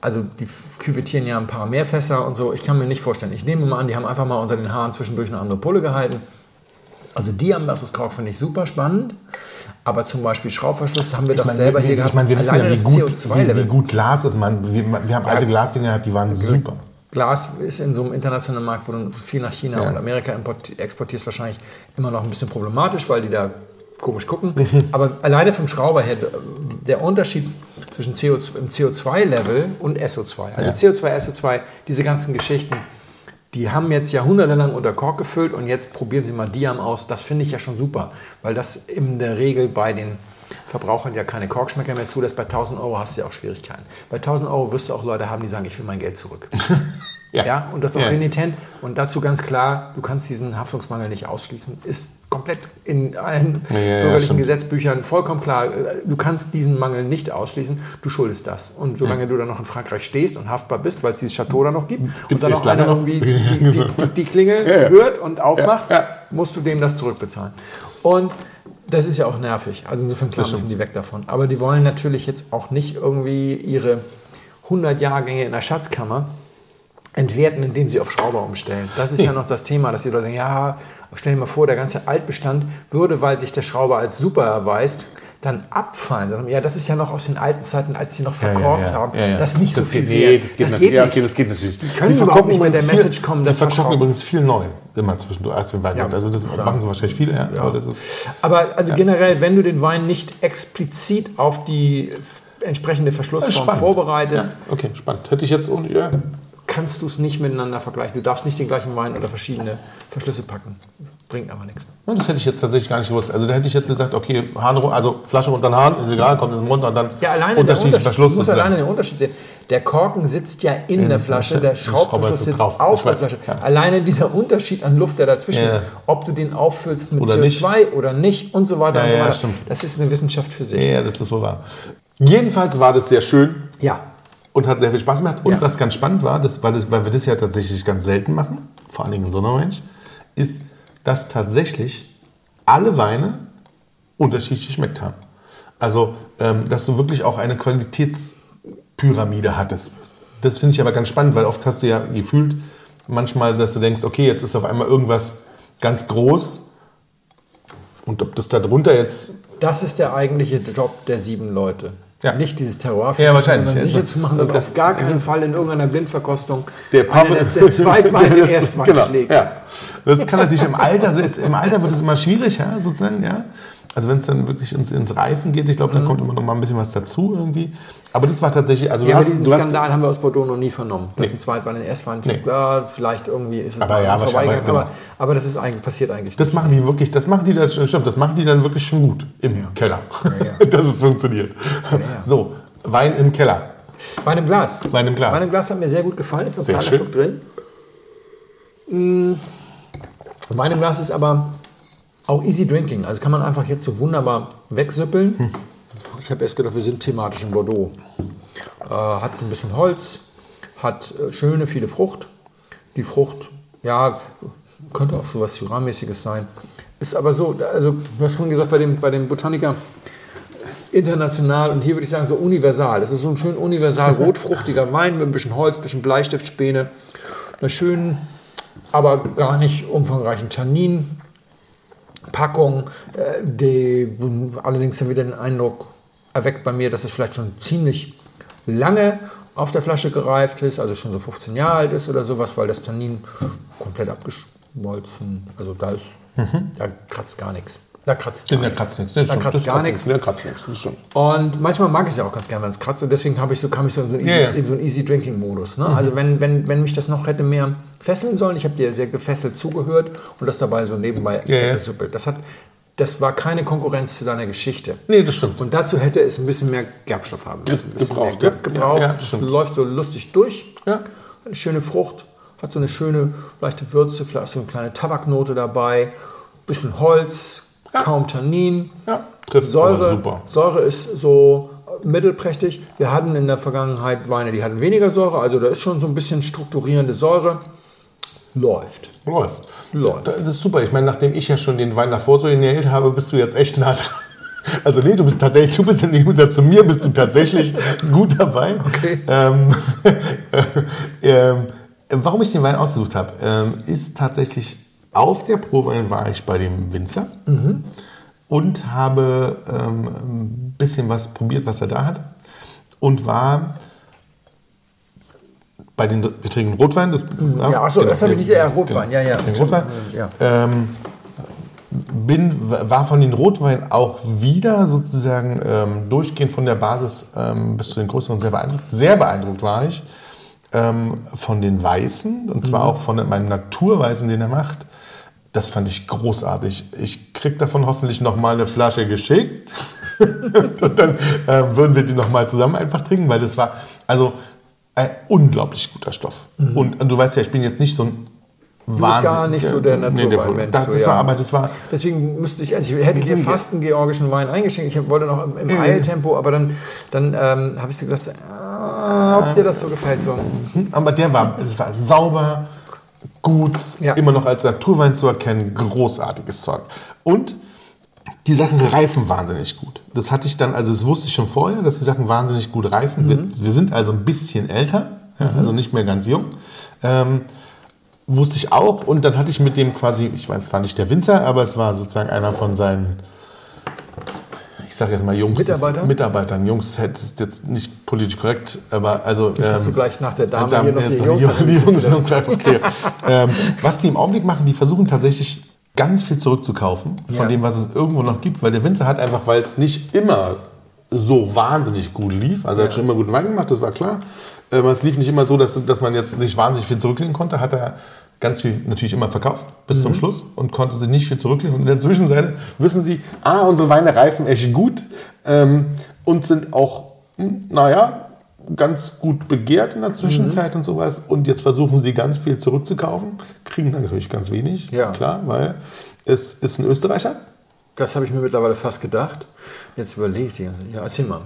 Also die küvettieren ja ein paar mehr Fässer und so. Ich kann mir nicht vorstellen. Ich nehme mal an, die haben einfach mal unter den Haaren zwischendurch eine andere Pulle gehalten. Also Diam versus Kork finde ich super spannend. Aber zum Beispiel Schraubverschluss haben wir doch selber wir, hier ich gehabt. meine, wir wissen ja, wie das gut, wie, CO2-Level. wie gut Glas ist. Man, wir, wir haben alte Glasdinger gehabt, die waren super. Glas ist in so einem internationalen Markt, wo du viel nach China Ja. und Amerika exportierst, wahrscheinlich immer noch ein bisschen problematisch, weil die da komisch gucken. Aber alleine vom Schrauber her, der Unterschied zwischen CO2, im CO2-Level und SO2, also Ja. CO2, SO2, diese ganzen Geschichten, die haben jetzt jahrhundertelang unter Kork gefüllt und jetzt probieren sie mal Diam aus. Das finde ich ja schon super, weil das in der Regel bei den Verbrauchern ja keine Korkschmecker mehr zulässt. Bei 1000 Euro hast du ja auch Schwierigkeiten. Bei 1000 Euro wirst du auch Leute haben, die sagen, ich will mein Geld zurück. Ja. Ja, und das auch Ja. renitent. Und dazu ganz klar, du kannst diesen Haftungsmangel nicht ausschließen. Ist komplett in allen Ja, bürgerlichen. Gesetzbüchern vollkommen klar. Du kannst diesen Mangel nicht ausschließen. Du schuldest das. Und solange du dann noch in Frankreich stehst und haftbar bist, weil es dieses Chateau da noch gibt, und Gibt's dann echt noch einer noch? irgendwie die, die, die Klingel Ja, ja. hört und aufmacht, musst du dem das zurückbezahlen. Und das ist ja auch nervig. Also insofern klar müssen die weg davon. Aber die wollen natürlich jetzt auch nicht irgendwie ihre 100 Jahrgänge in der Schatzkammer entwerten, indem sie auf Schrauber umstellen. Das ist ja noch das Thema, dass die Leute sagen, ja, stell dir mal vor, der ganze Altbestand würde, weil sich der Schrauber als super erweist, dann abfallen. Ja, das ist ja noch aus den alten Zeiten, als sie noch verkorkt haben. Das ist nicht so viel geht, nee, wert. das geht, das natürlich. geht ja, nicht. okay, das geht natürlich. können Sie überhaupt nicht mit der Message kommen, Sie Verschrauben- übrigens viel neu, immer zwischendurch, erst den Wein Ja. Also das Ja. machen sie wahrscheinlich viele, ja. Aber das ist, Aber also generell, wenn du den Wein nicht explizit auf die entsprechende Verschlussform vorbereitest, Ja, okay, spannend. Hätte ich jetzt ohne, ja, kannst du es nicht miteinander vergleichen. Du darfst nicht den gleichen Wein oder verschiedene Verschlüsse packen. Bringt aber nichts. Ja, Das hätte ich jetzt tatsächlich gar nicht gewusst. Also da hätte ich jetzt gesagt, okay, Hahn, also Flasche unter den Hahn, ist egal, kommt es runter und dann Ja, alleine der unterschiedliche Unterschied, Verschluss. du musst alleine den Unterschied sehen. Der Korken sitzt ja in, der Flasche, der Schraubverschluss sitzt drauf. auf der Flasche. ja. Alleine dieser Unterschied an Luft, der dazwischen Ja. ist, ob du den auffüllst mit Oder CO2 oder nicht und so weiter Ja, und so weiter. stimmt. Das ist eine Wissenschaft für sich. Ja, das ist wohl wahr. Jedenfalls war das sehr schön Ja. Und hat sehr viel Spaß gemacht. Und Ja. was ganz spannend war, das, weil, das, weil wir das ja tatsächlich ganz selten machen, vor allen Dingen in so einer Range, ist, dass tatsächlich alle Weine unterschiedlich geschmeckt haben. Also, ähm, dass du wirklich auch eine Qualitätspyramide hattest. Das finde ich aber ganz spannend, weil oft hast du ja gefühlt manchmal, dass du denkst, okay, jetzt ist auf einmal irgendwas ganz groß und ob das da drunter jetzt Das ist der eigentliche Job der sieben Leute. Ja. Nicht dieses Terroir, Ja, wahrscheinlich. sondern sicher zu machen, dass das- auf gar keinen Fall in irgendeiner Blindverkostung der Pavel, einer der, Zweitwein den Erstwein genau, schlägt. Ja. Das kann natürlich im Alter, ist, im Alter wird es immer schwierig, ja, sozusagen, ja. Also wenn es dann wirklich ins, ins Reifen geht, ich glaube, dann kommt immer noch mal ein bisschen was dazu irgendwie. Aber das war tatsächlich, also Mhm. Ja, hast, diesen du hast Skandal haben wir aus Bordeaux noch nie vernommen. Das Nee. ist ein Zweitwein, den Erstwein. Nee. Ja, vielleicht irgendwie ist es Aber ja, vorbeigegangen, genau. aber, aber das ist eigentlich, passiert eigentlich das machen die wirklich, das machen die dann, stimmt, das machen die dann wirklich schon gut im Keller, ja. dass es funktioniert. ja. So, Wein im Keller. Wein im Glas. Wein im Glas. Wein im Glas hat mir sehr gut gefallen. Ist ein kleiner. Schluck drin. Mm. Wein im Glas ist aber auch easy drinking. Also kann man einfach jetzt so wunderbar wegsüppeln. Hm. Ich habe erst gedacht, wir sind thematisch in Bordeaux. Äh, hat ein bisschen Holz, hat äh, schöne, viele Frucht. Die Frucht, ja, könnte auch so was Syrah-mäßiges sein. Ist aber so, also du hast vorhin gesagt, bei dem, bei dem Botaniker, international und hier würde ich sagen so universal. Es ist so ein schön universal rotfruchtiger Wein mit ein bisschen Holz, ein bisschen Bleistiftspäne, einer schönen, aber gar nicht umfangreichen Tannin. Packung, äh, die allerdings dann wieder den Eindruck erweckt bei mir, dass es vielleicht schon ziemlich lange auf der Flasche gereift ist, also schon so 15 Jahre alt ist oder sowas, weil das Tannin komplett abgeschmolzen, also da ist, da kratzt gar nichts. Da kratzt gar Der nichts. kratzt nichts. ne, Da kratzt das gar nichts. Der kratzt nichts, das stimmt. Und manchmal mag ich es ja auch ganz gerne, wenn es kratzt. Und deswegen habe ich so, kam ich so in so einen Easy, in so einen Easy Drinking Modus. Ne? Also wenn, wenn, wenn mich das noch hätte mehr fesseln sollen, ich habe dir sehr gefesselt zugehört und das dabei so nebenbei gesuppelt. Das, hat, das war keine Konkurrenz zu deiner Geschichte. Nee, das stimmt. Und dazu hätte es ein bisschen mehr Gerbstoff haben müssen. Ein bisschen gebraucht, mehr. Gerb gebraucht. Ja, ja, das stimmt. läuft so lustig durch. Ja. Eine schöne Frucht, hat so eine schöne leichte Würze, vielleicht so eine kleine Tabaknote dabei, bisschen Holz, kaum Tannin. Ja, trifft Säure, super. Säure ist so mittelprächtig. Wir hatten in der Vergangenheit Weine, die hatten weniger Säure, also da ist schon so ein bisschen strukturierende Säure. Läuft. Läuft. Läuft. Das ist super. Ich meine, nachdem ich ja schon den Wein davor so inhaliert habe, bist du jetzt echt nah dran. Also nee, du bist tatsächlich, du bist im Gegensatz zu mir, bist du tatsächlich gut dabei. Okay. Ähm, ähm, warum ich den Wein ausgesucht habe, ähm, ist tatsächlich auf der Prowein war ich bei dem Winzer und habe ähm, ein bisschen was probiert, was er da hat und war bei den, wir trinken Rotwein. Das, Ja, achso, das habe ich nicht. Ja, Rotwein, ja, ja. Trinken Rotwein. Ja. Ähm, bin, war von den Rotweinen auch wieder sozusagen ähm, durchgehend von der Basis ähm, bis zu den größeren sehr beeindruckt. Sehr beeindruckt war ich ähm, von den Weißen und zwar auch von meinem Naturweißen, den er macht. Das fand ich großartig. Ich krieg davon hoffentlich noch mal eine Flasche geschickt und dann äh, würden wir die noch mal zusammen einfach trinken, weil das war also ein unglaublich guter Stoff. Und, und du weißt ja, ich bin jetzt nicht so ein bist gar nicht so der Nee, Naturweinmensch, das, so, das ja. war, aber das war, Deswegen müsste ich, also ich hätte dir fast einen georgischen Wein eingeschenkt. Ich wollte noch im, im Mhm. Eiltempo, aber dann, dann ähm, habe ich so gedacht, ah, ob dir das so gefällt. So. aber der war, es war sauber, gut, Ja. immer noch als Naturwein zu erkennen, großartiges Zeug. Und die Sachen reifen wahnsinnig gut. Das hatte ich dann, also das wusste ich schon vorher, dass die Sachen wahnsinnig gut reifen. Wir, wir sind also ein bisschen älter, ja, also nicht mehr ganz jung. Ähm, wusste ich auch und dann hatte ich mit dem quasi, ich weiß, es war nicht der Winzer, aber es war sozusagen einer von seinen, ich sage jetzt mal Jungs. Mitarbeiter? Mitarbeitern. Jungs, das ist jetzt nicht politisch korrekt, aber also. Nicht, dass du ähm, gleich nach der Dame Damen, hier noch die jetzt Jungs die Jungs sind gleich, okay. ähm, was die im Augenblick machen, die versuchen tatsächlich ganz viel zurückzukaufen von Ja. dem, was es irgendwo noch gibt, weil der Winzer hat einfach, weil es nicht immer so wahnsinnig gut lief, also er hat schon immer guten Wein gemacht, das war klar, aber es lief nicht immer so, dass, dass man jetzt sich wahnsinnig viel zurücklegen konnte, hat er ganz viel natürlich immer verkauft bis zum Schluss und konnte sich nicht viel zurücklegen. Und in der Zwischenzeit wissen sie, ah, unsere Weine reifen echt gut ähm, und sind auch, hm, naja, ganz gut begehrt in der Zwischenzeit und sowas. Und jetzt versuchen sie ganz viel zurückzukaufen, kriegen dann natürlich ganz wenig, Ja. klar, weil es ist ein Österreicher. Das habe ich mir mittlerweile fast gedacht. Jetzt überlege ich die ganze Ja, erzähl mal.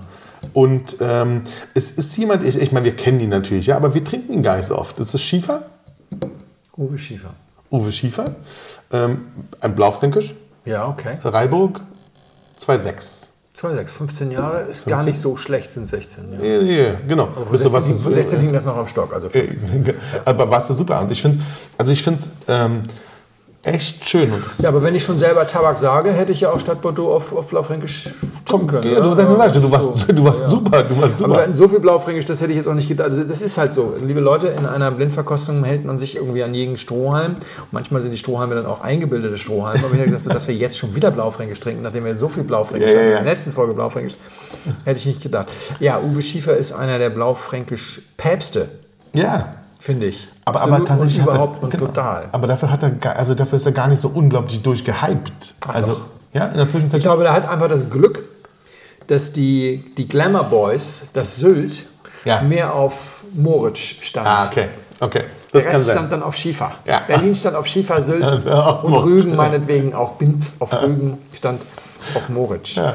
Und ähm, es ist jemand, ich, ich meine, wir kennen ihn natürlich, ja, aber wir trinken ihn gar nicht so oft. Das ist Schiefer, Uwe Schiefer. Uwe Schiefer, ähm, ein Blaufränkisch, Ja, okay. Reiburg, 2,6. 2,6, 15 Jahre ist gar nicht so schlecht, sind 16. Ja. Nee, nee, genau. Ihr, 16, was liegen- es- vor 16 liegen das noch am Stock. Also Äh, Aber war es super. Und ich finde, also ich finde es ähm, echt schön. Ja, aber wenn ich schon selber Tabak sage, hätte ich ja auch statt Bordeaux auf, auf Blaufränkisch trinken können. ja, du, oder? du, weißt, du, das warst, so. du warst super, du warst Aber super. so viel Blaufränkisch, das hätte ich jetzt auch nicht gedacht. Also das ist halt so. Liebe Leute, in einer Blindverkostung hält man sich irgendwie an jeden Strohhalm. Und manchmal sind die Strohhalme dann auch eingebildete Strohhalme. Aber ich hätte gedacht, so, dass wir jetzt schon wieder Blaufränkisch trinken, nachdem wir so viel Blaufränkisch Ja, ja, haben. ja. In der letzten Folge Blaufränkisch. Hätte ich nicht gedacht. Ja, Uwe Schiefer ist einer der Blaufränkisch-Päpste, Ja. Finde ich. Aber, Absolut aber tatsächlich überhaupt er, und genau. total. Aber dafür hat er, also dafür ist er gar nicht so unglaublich durchgehypt. Also doch. ja, in der Zwischenzeit. Ich glaube, der hat einfach das Glück, dass die, die Glamour Boys, das Sylt, Ja. mehr auf Moritz stand. ah, okay, okay, Der das kann Rest stand dann auf Schiefer. Ja. Berlin stand auf Schiefer, Sylt auf und. Rügen meinetwegen auch Binf auf Rügen stand auf Moritz. Ja.